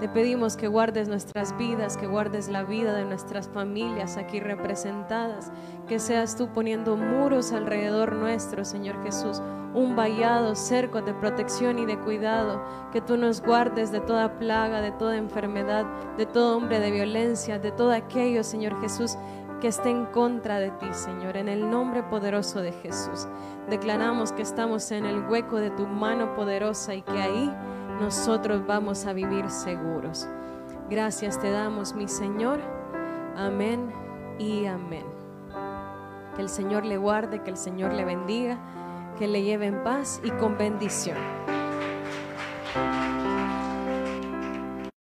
Te pedimos que guardes nuestras vidas, que guardes la vida de nuestras familias aquí representadas, que seas tú poniendo muros alrededor nuestro, Señor Jesús, un vallado, cerco de protección y de cuidado, que tú nos guardes de toda plaga, de toda enfermedad, de todo hombre de violencia, de todo aquello, Señor Jesús, que esté en contra de ti, Señor, en el nombre poderoso de Jesús. Declaramos que estamos en el hueco de tu mano poderosa y que ahí nosotros vamos a vivir seguros. Gracias te damos, mi Señor. Amén y amén. Que el Señor le guarde, que el Señor le bendiga, que le lleve en paz y con bendición.